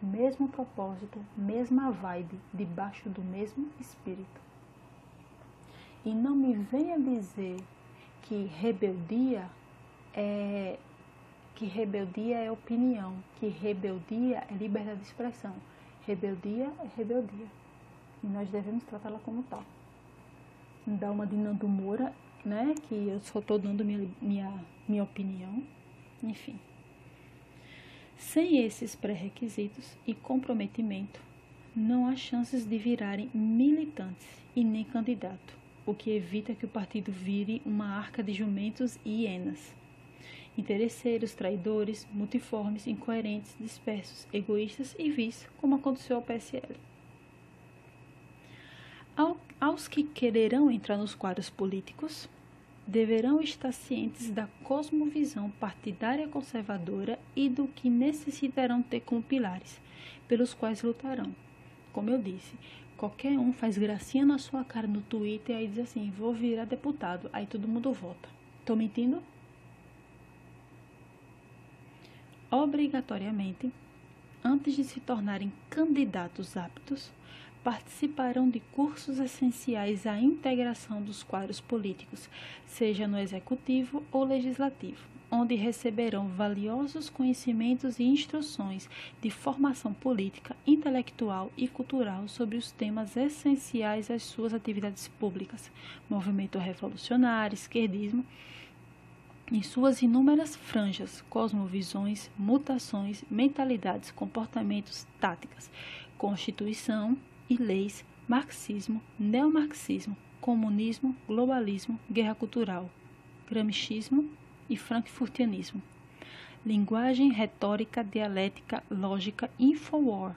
Mesmo propósito, mesma vibe, debaixo do mesmo espírito. E não me venha dizer que rebeldia é que rebeldia é opinião, que rebeldia é liberdade de expressão. Rebeldia é rebeldia. E nós devemos tratá-la como tal. Dá uma de Nando Moura, né? Que eu só estou dando minha, minha, minha opinião. Enfim. Sem esses pré-requisitos e comprometimento, não há chances de virarem militantes e nem candidato. o que evita que o partido vire uma arca de jumentos e hienas. Interesseiros, traidores, multiformes, incoerentes, dispersos, egoístas e vis, como aconteceu ao PSL. Ao, aos que quererão entrar nos quadros políticos, deverão estar cientes da cosmovisão partidária conservadora e do que necessitarão ter como pilares, pelos quais lutarão. Como eu disse, qualquer um faz gracinha na sua cara no Twitter e aí diz assim: vou virar deputado, aí todo mundo vota. Tô mentindo? Obrigatoriamente, antes de se tornarem candidatos aptos, participarão de cursos essenciais à integração dos quadros políticos, seja no executivo ou legislativo, onde receberão valiosos conhecimentos e instruções de formação política, intelectual e cultural sobre os temas essenciais às suas atividades públicas, movimento revolucionário, esquerdismo, em suas inúmeras franjas, cosmovisões, mutações, mentalidades, comportamentos, táticas, constituição, e leis, marxismo, neomarxismo, comunismo, globalismo, guerra cultural, gramscismo e frankfurtianismo. Linguagem, retórica, dialética, lógica, infowar,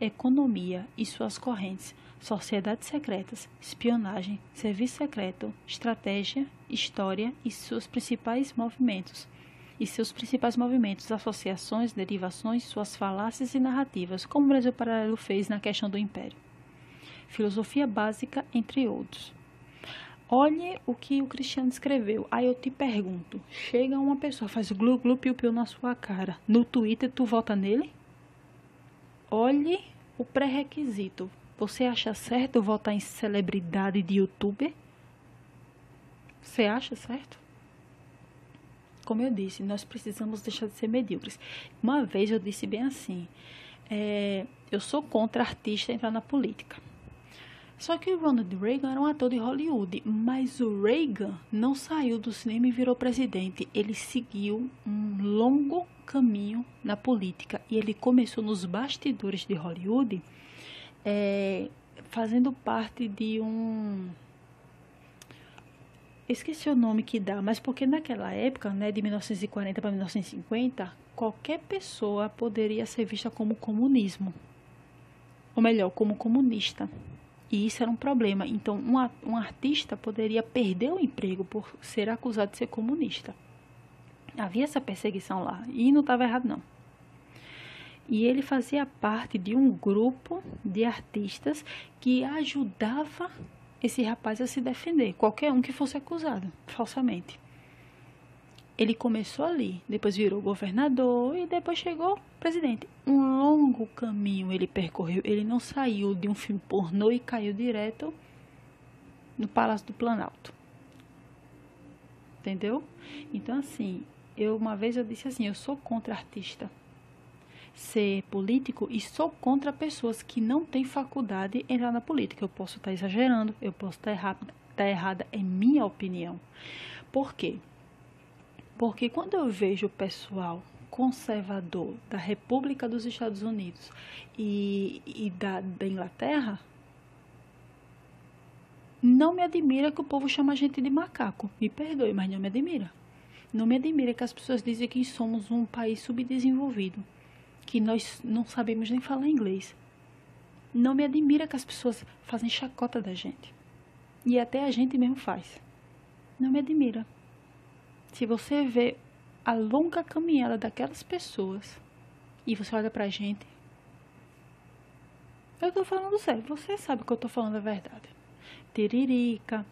economia e suas correntes, sociedades secretas, espionagem, serviço secreto, estratégia, história e seus principais movimentos e seus principais movimentos, associações, derivações, suas falácias e narrativas, como o Brasil Paralelo fez na questão do Império. Filosofia básica, entre outros. Olhe o que o Cristiano escreveu. Aí eu te pergunto: chega uma pessoa, faz glu glu piu piu na sua cara. No Twitter, tu vota nele? Olhe o pré-requisito. Você acha certo votar em celebridade de youtuber? Você acha certo? como eu disse, nós precisamos deixar de ser medíocres. Uma vez eu disse bem assim: é, eu sou contra artista entrar na política. Só que o Ronald Reagan era um ator de Hollywood, mas o Reagan não saiu do cinema e virou presidente. Ele seguiu um longo caminho na política e ele começou nos bastidores de Hollywood, é, fazendo parte de um esqueci o nome que dá, mas porque naquela época, né, de 1940 para 1950, qualquer pessoa poderia ser vista como comunismo. Ou melhor, como comunista. E isso era um problema. Então, um, um artista poderia perder o emprego por ser acusado de ser comunista. Havia essa perseguição lá. E não estava errado, não. E ele fazia parte de um grupo de artistas que ajudava esse rapaz a se defender, qualquer um que fosse acusado falsamente. Ele começou ali, depois virou governador e depois chegou presidente. Um longo caminho ele percorreu. Ele não saiu de um filme pornô e caiu direto no Palácio do Planalto. Entendeu? Então, assim, eu uma vez eu disse assim: eu sou contra artista ser político e sou contra pessoas que não têm faculdade entrar na política. Eu posso estar exagerando, eu posso estar errada, estar errada é minha opinião. Por quê? Porque quando eu vejo o pessoal conservador da República dos Estados Unidos e, e da, da Inglaterra, não me admira que o povo chama a gente de macaco. Me perdoe, mas não me admira. Não me admira que as pessoas dizem que somos um país subdesenvolvido que nós não sabemos nem falar inglês. Não me admira que as pessoas fazem chacota da gente. E até a gente mesmo faz. Não me admira. Se você vê a longa caminhada daquelas pessoas e você olha pra gente, eu tô falando sério, você sabe que eu tô falando a verdade. Tiririca,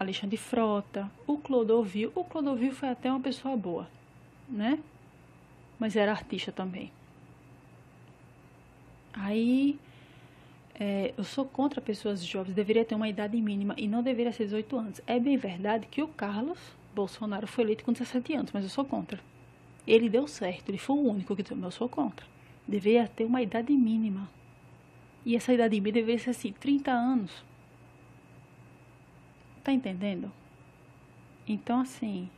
Alexandre Frota, o Clodovil. O Clodovil foi até uma pessoa boa, né? Mas era artista também. Aí é, eu sou contra pessoas jovens, deveria ter uma idade mínima e não deveria ser 18 anos. É bem verdade que o Carlos Bolsonaro foi eleito com 17 anos, mas eu sou contra. Ele deu certo, ele foi o único que deu, mas eu sou contra. Deveria ter uma idade mínima. E essa idade mínima deveria ser assim, 30 anos. Tá entendendo? Então, assim,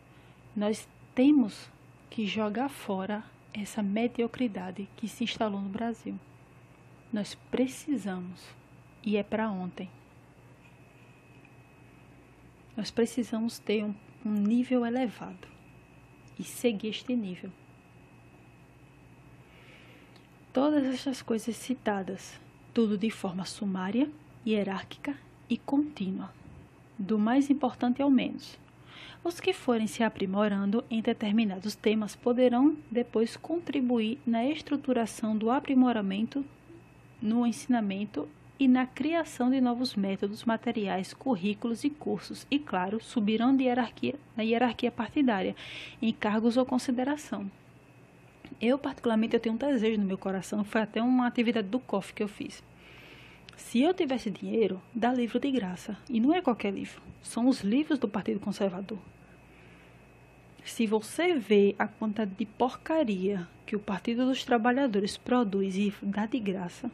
nós temos que jogar fora essa mediocridade que se instalou no Brasil. Nós precisamos e é para ontem. Nós precisamos ter um, um nível elevado e seguir este nível. Todas estas coisas citadas, tudo de forma sumária, hierárquica e contínua, do mais importante ao menos. Os que forem se aprimorando em determinados temas poderão depois contribuir na estruturação do aprimoramento no ensinamento e na criação de novos métodos, materiais, currículos e cursos, e claro, subirão de hierarquia, na hierarquia partidária, em cargos ou consideração. Eu, particularmente, eu tenho um desejo no meu coração, foi até uma atividade do COF que eu fiz. Se eu tivesse dinheiro, dá livro de graça. E não é qualquer livro, são os livros do Partido Conservador. Se você vê a quantidade de porcaria que o Partido dos Trabalhadores produz e dá de graça,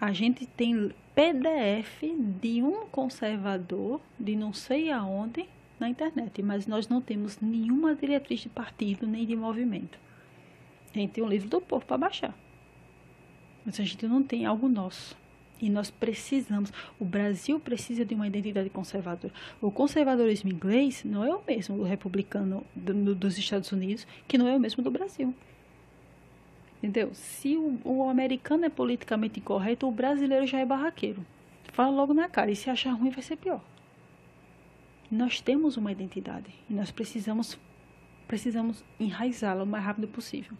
a gente tem PDF de um conservador de não sei aonde na internet, mas nós não temos nenhuma diretriz de partido nem de movimento. A gente tem um livro do povo para baixar. Mas a gente não tem algo nosso. E nós precisamos, o Brasil precisa de uma identidade conservadora. O conservadorismo inglês não é o mesmo do republicano do, dos Estados Unidos, que não é o mesmo do Brasil. Entendeu? Se o, o americano é politicamente incorreto, o brasileiro já é barraqueiro. Fala logo na cara. E se achar ruim, vai ser pior. Nós temos uma identidade e nós precisamos precisamos enraizá-la o mais rápido possível.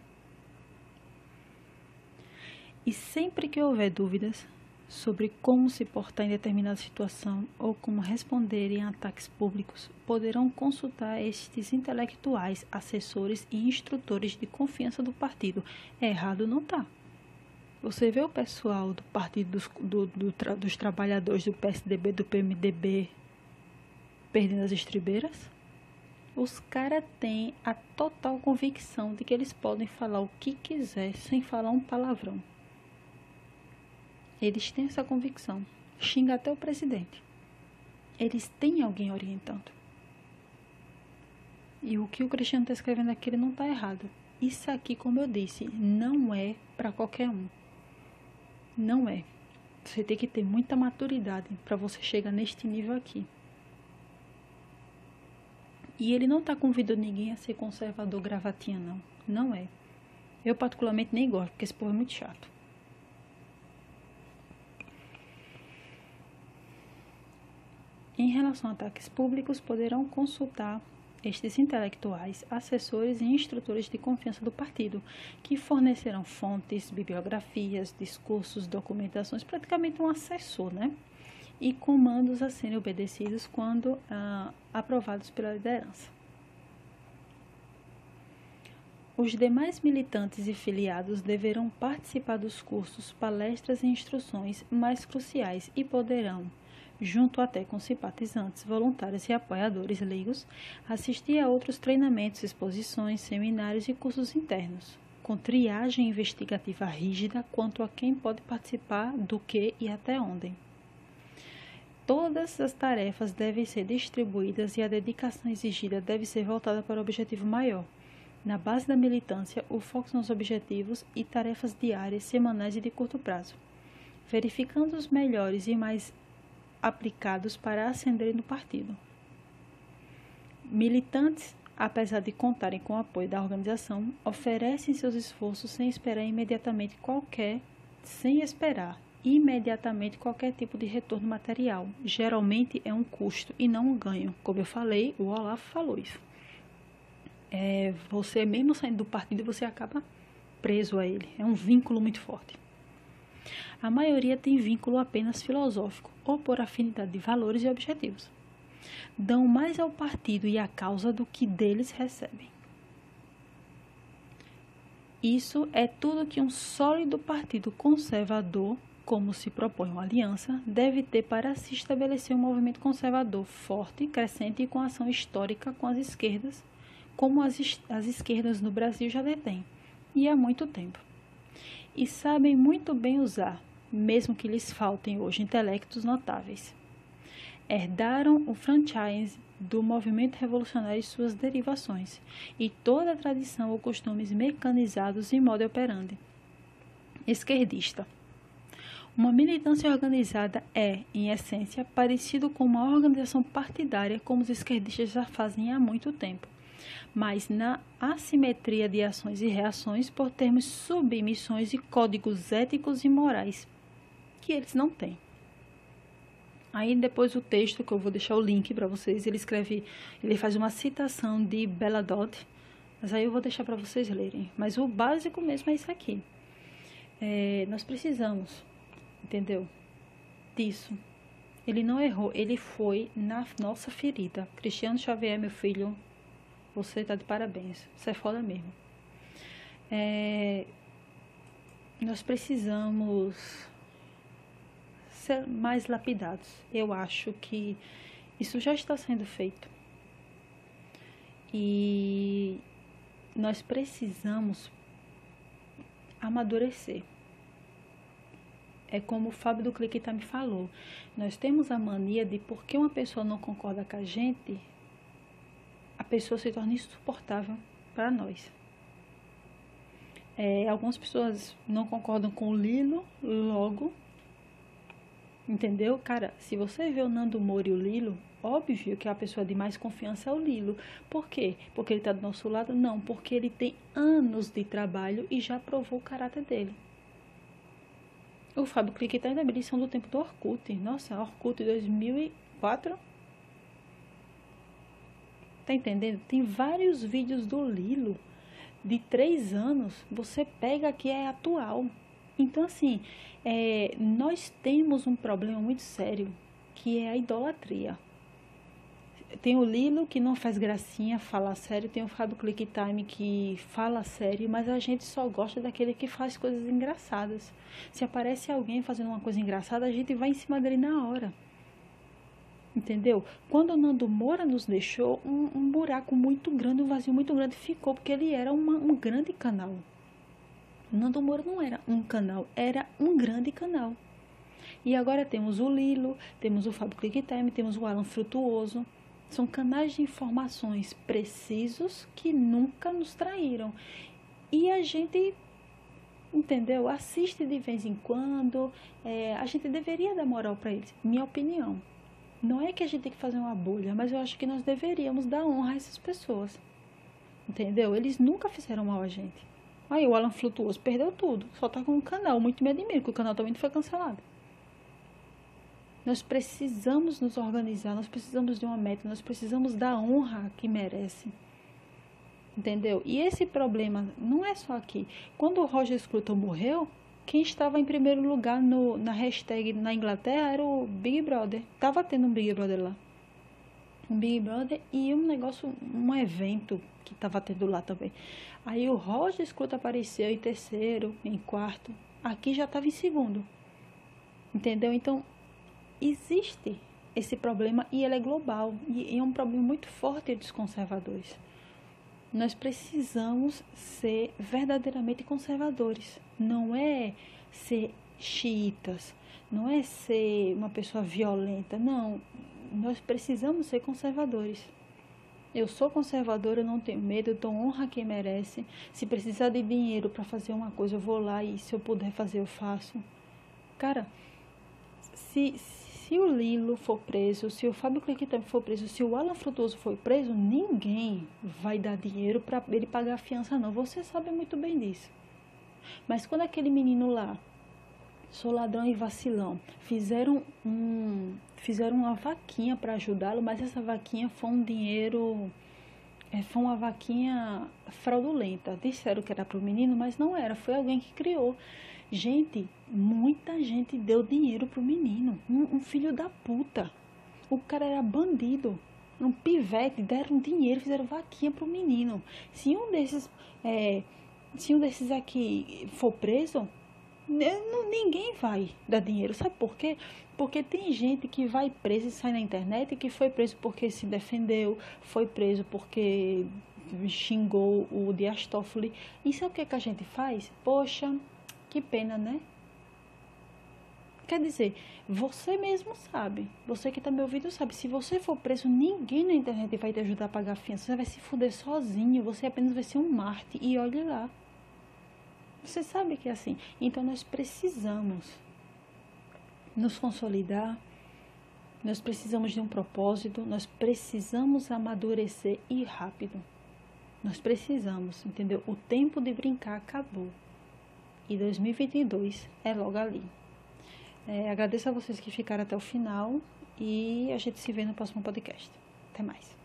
E sempre que houver dúvidas sobre como se portar em determinada situação ou como responder em ataques públicos, poderão consultar estes intelectuais, assessores e instrutores de confiança do partido. É errado não tá. Você vê o pessoal do Partido dos, do, do, dos Trabalhadores, do PSDB, do PMDB, perdendo as estribeiras? Os caras têm a total convicção de que eles podem falar o que quiser sem falar um palavrão. Eles têm essa convicção. Xinga até o presidente. Eles têm alguém orientando. E o que o Cristiano está escrevendo aqui ele não está errado. Isso aqui, como eu disse, não é para qualquer um. Não é. Você tem que ter muita maturidade para você chegar neste nível aqui. E ele não está convidando ninguém a ser conservador gravatinha, não. Não é. Eu particularmente nem gosto, porque esse povo é muito chato. Em relação a ataques públicos, poderão consultar estes intelectuais, assessores e instrutores de confiança do partido, que fornecerão fontes, bibliografias, discursos, documentações, praticamente um assessor, né? e comandos a serem obedecidos quando ah, aprovados pela liderança. Os demais militantes e filiados deverão participar dos cursos, palestras e instruções mais cruciais e poderão, junto até com simpatizantes, voluntários e apoiadores leigos, assistir a outros treinamentos, exposições, seminários e cursos internos, com triagem investigativa rígida quanto a quem pode participar, do que e até onde. Todas as tarefas devem ser distribuídas e a dedicação exigida deve ser voltada para o objetivo maior. Na base da militância, o foco são os objetivos e tarefas diárias, semanais e de curto prazo, verificando os melhores e mais aplicados para ascender no partido. Militantes, apesar de contarem com o apoio da organização, oferecem seus esforços sem esperar imediatamente qualquer, sem esperar imediatamente qualquer tipo de retorno material. Geralmente é um custo e não um ganho. Como eu falei, o Olaf falou isso. É, você mesmo saindo do partido, você acaba preso a ele. É um vínculo muito forte. A maioria tem vínculo apenas filosófico ou por afinidade de valores e objetivos. Dão mais ao partido e à causa do que deles recebem. Isso é tudo que um sólido partido conservador como se propõe uma aliança, deve ter para se estabelecer um movimento conservador forte, crescente e com ação histórica com as esquerdas, como as, as esquerdas no Brasil já detêm, e há muito tempo. E sabem muito bem usar, mesmo que lhes faltem hoje intelectos notáveis. Herdaram o franchise do movimento revolucionário e suas derivações, e toda a tradição ou costumes mecanizados em modo operandi. Esquerdista Uma militância organizada é, em essência, parecido com uma organização partidária como os esquerdistas já fazem há muito tempo, mas na assimetria de ações e reações por termos submissões e códigos éticos e morais que eles não têm. Aí depois o texto, que eu vou deixar o link para vocês, ele escreve, ele faz uma citação de Bella Dodd, mas aí eu vou deixar para vocês lerem. Mas o básico mesmo é isso aqui. É, nós precisamos, entendeu? Disso. Ele não errou, ele foi na nossa ferida. Cristiano Xavier, meu filho, você tá de parabéns. Você é foda mesmo. É, nós precisamos ser mais lapidados. Eu acho que isso já está sendo feito. E nós precisamos amadurecer. É como o Fábio do Clique tá me falou. Nós temos a mania de porque uma pessoa não concorda com a gente, a pessoa se torna insuportável para nós. É, algumas pessoas não concordam com o Lilo, logo Entendeu? Cara, se você vê o Nando Moura e o Lilo, óbvio que a pessoa de mais confiança é o Lilo. Por quê? Porque ele está do nosso lado? Não, porque ele tem anos de trabalho e já provou o caráter dele. O Fábio Clique está ainda edição do tempo do Orkut. Nossa, Orkut 2004. Tá entendendo? Tem vários vídeos do Lilo de três anos. Você pega que é atual. Então, assim, é, nós temos um problema muito sério, que é a idolatria. Tem o Lilo, que não faz gracinha, fala sério. Tem o Fábio Click Time, que fala sério. Mas a gente só gosta daquele que faz coisas engraçadas. Se aparece alguém fazendo uma coisa engraçada, a gente vai em cima dele na hora. Entendeu? Quando o Nando Moura nos deixou, um, um buraco muito grande, um vazio muito grande ficou, porque ele era uma, um grande canal. Nando Moura não era um canal, era um grande canal. E agora temos o Lilo, temos o Fábio Clicktime, temos o Alan Frutuoso. São canais de informações precisos que nunca nos traíram. E a gente, entendeu? Assiste de vez em quando. É, a gente deveria dar moral para eles, minha opinião. Não é que a gente tem que fazer uma bolha, mas eu acho que nós deveríamos dar honra a essas pessoas. Entendeu? Eles nunca fizeram mal a gente. Aí o Alan Flutuoso perdeu tudo. Só tá com um canal. Muito me admiro que o canal também foi cancelado. Nós precisamos nos organizar, nós precisamos de uma meta, nós precisamos da honra que merece. Entendeu? E esse problema não é só aqui. Quando o Roger Scruton morreu, quem estava em primeiro lugar no, na hashtag na Inglaterra era o Big Brother. Tava tendo um Big Brother lá. Um Big Brother e um negócio, um evento que estava tendo lá também. Aí o Roger Scruton apareceu em terceiro, em quarto. Aqui já estava em segundo. Entendeu? Então, existe esse problema e ele é global. E é um problema muito forte dos conservadores. Nós precisamos ser verdadeiramente conservadores. Não é ser xiitas, não é ser uma pessoa violenta. Não, nós precisamos ser conservadores. Eu sou conservadora, eu não tenho medo, eu dou honra a quem merece. Se precisar de dinheiro para fazer uma coisa, eu vou lá e se eu puder fazer, eu faço. Cara, se, se o Lilo for preso, se o Fábio Cliquitame for preso, se o Alan Frutuoso for preso, ninguém vai dar dinheiro para ele pagar a fiança, não. Você sabe muito bem disso. Mas quando aquele menino lá sou ladrão e vacilão. Fizeram um, fizeram uma vaquinha para ajudá-lo, mas essa vaquinha foi um dinheiro, é, foi uma vaquinha fraudulenta. Disseram que era para o menino, mas não era. Foi alguém que criou. Gente, muita gente deu dinheiro pro menino. Um, um filho da puta. O cara era bandido. Um pivete, deram dinheiro, fizeram vaquinha pro menino. Se um desses, é, se um desses aqui for preso, ninguém vai dar dinheiro. Sabe por quê? Porque tem gente que vai preso e sai na internet que foi preso porque se defendeu, foi preso porque xingou o Dias Toffoli. E sabe o que, é que a gente faz? Poxa, que pena, né? Quer dizer, você mesmo sabe, você que está me ouvindo sabe, se você for preso, ninguém na internet vai te ajudar a pagar a fiança, você vai se fuder sozinho, você apenas vai ser um Marte e olhe lá. Você sabe que é assim. Então nós precisamos nos consolidar, nós precisamos de um propósito, nós precisamos amadurecer e rápido. Nós precisamos, entendeu? O tempo de brincar acabou. E 2022 é logo ali. É, agradeço a vocês que ficaram até o final e a gente se vê no próximo podcast. Até mais.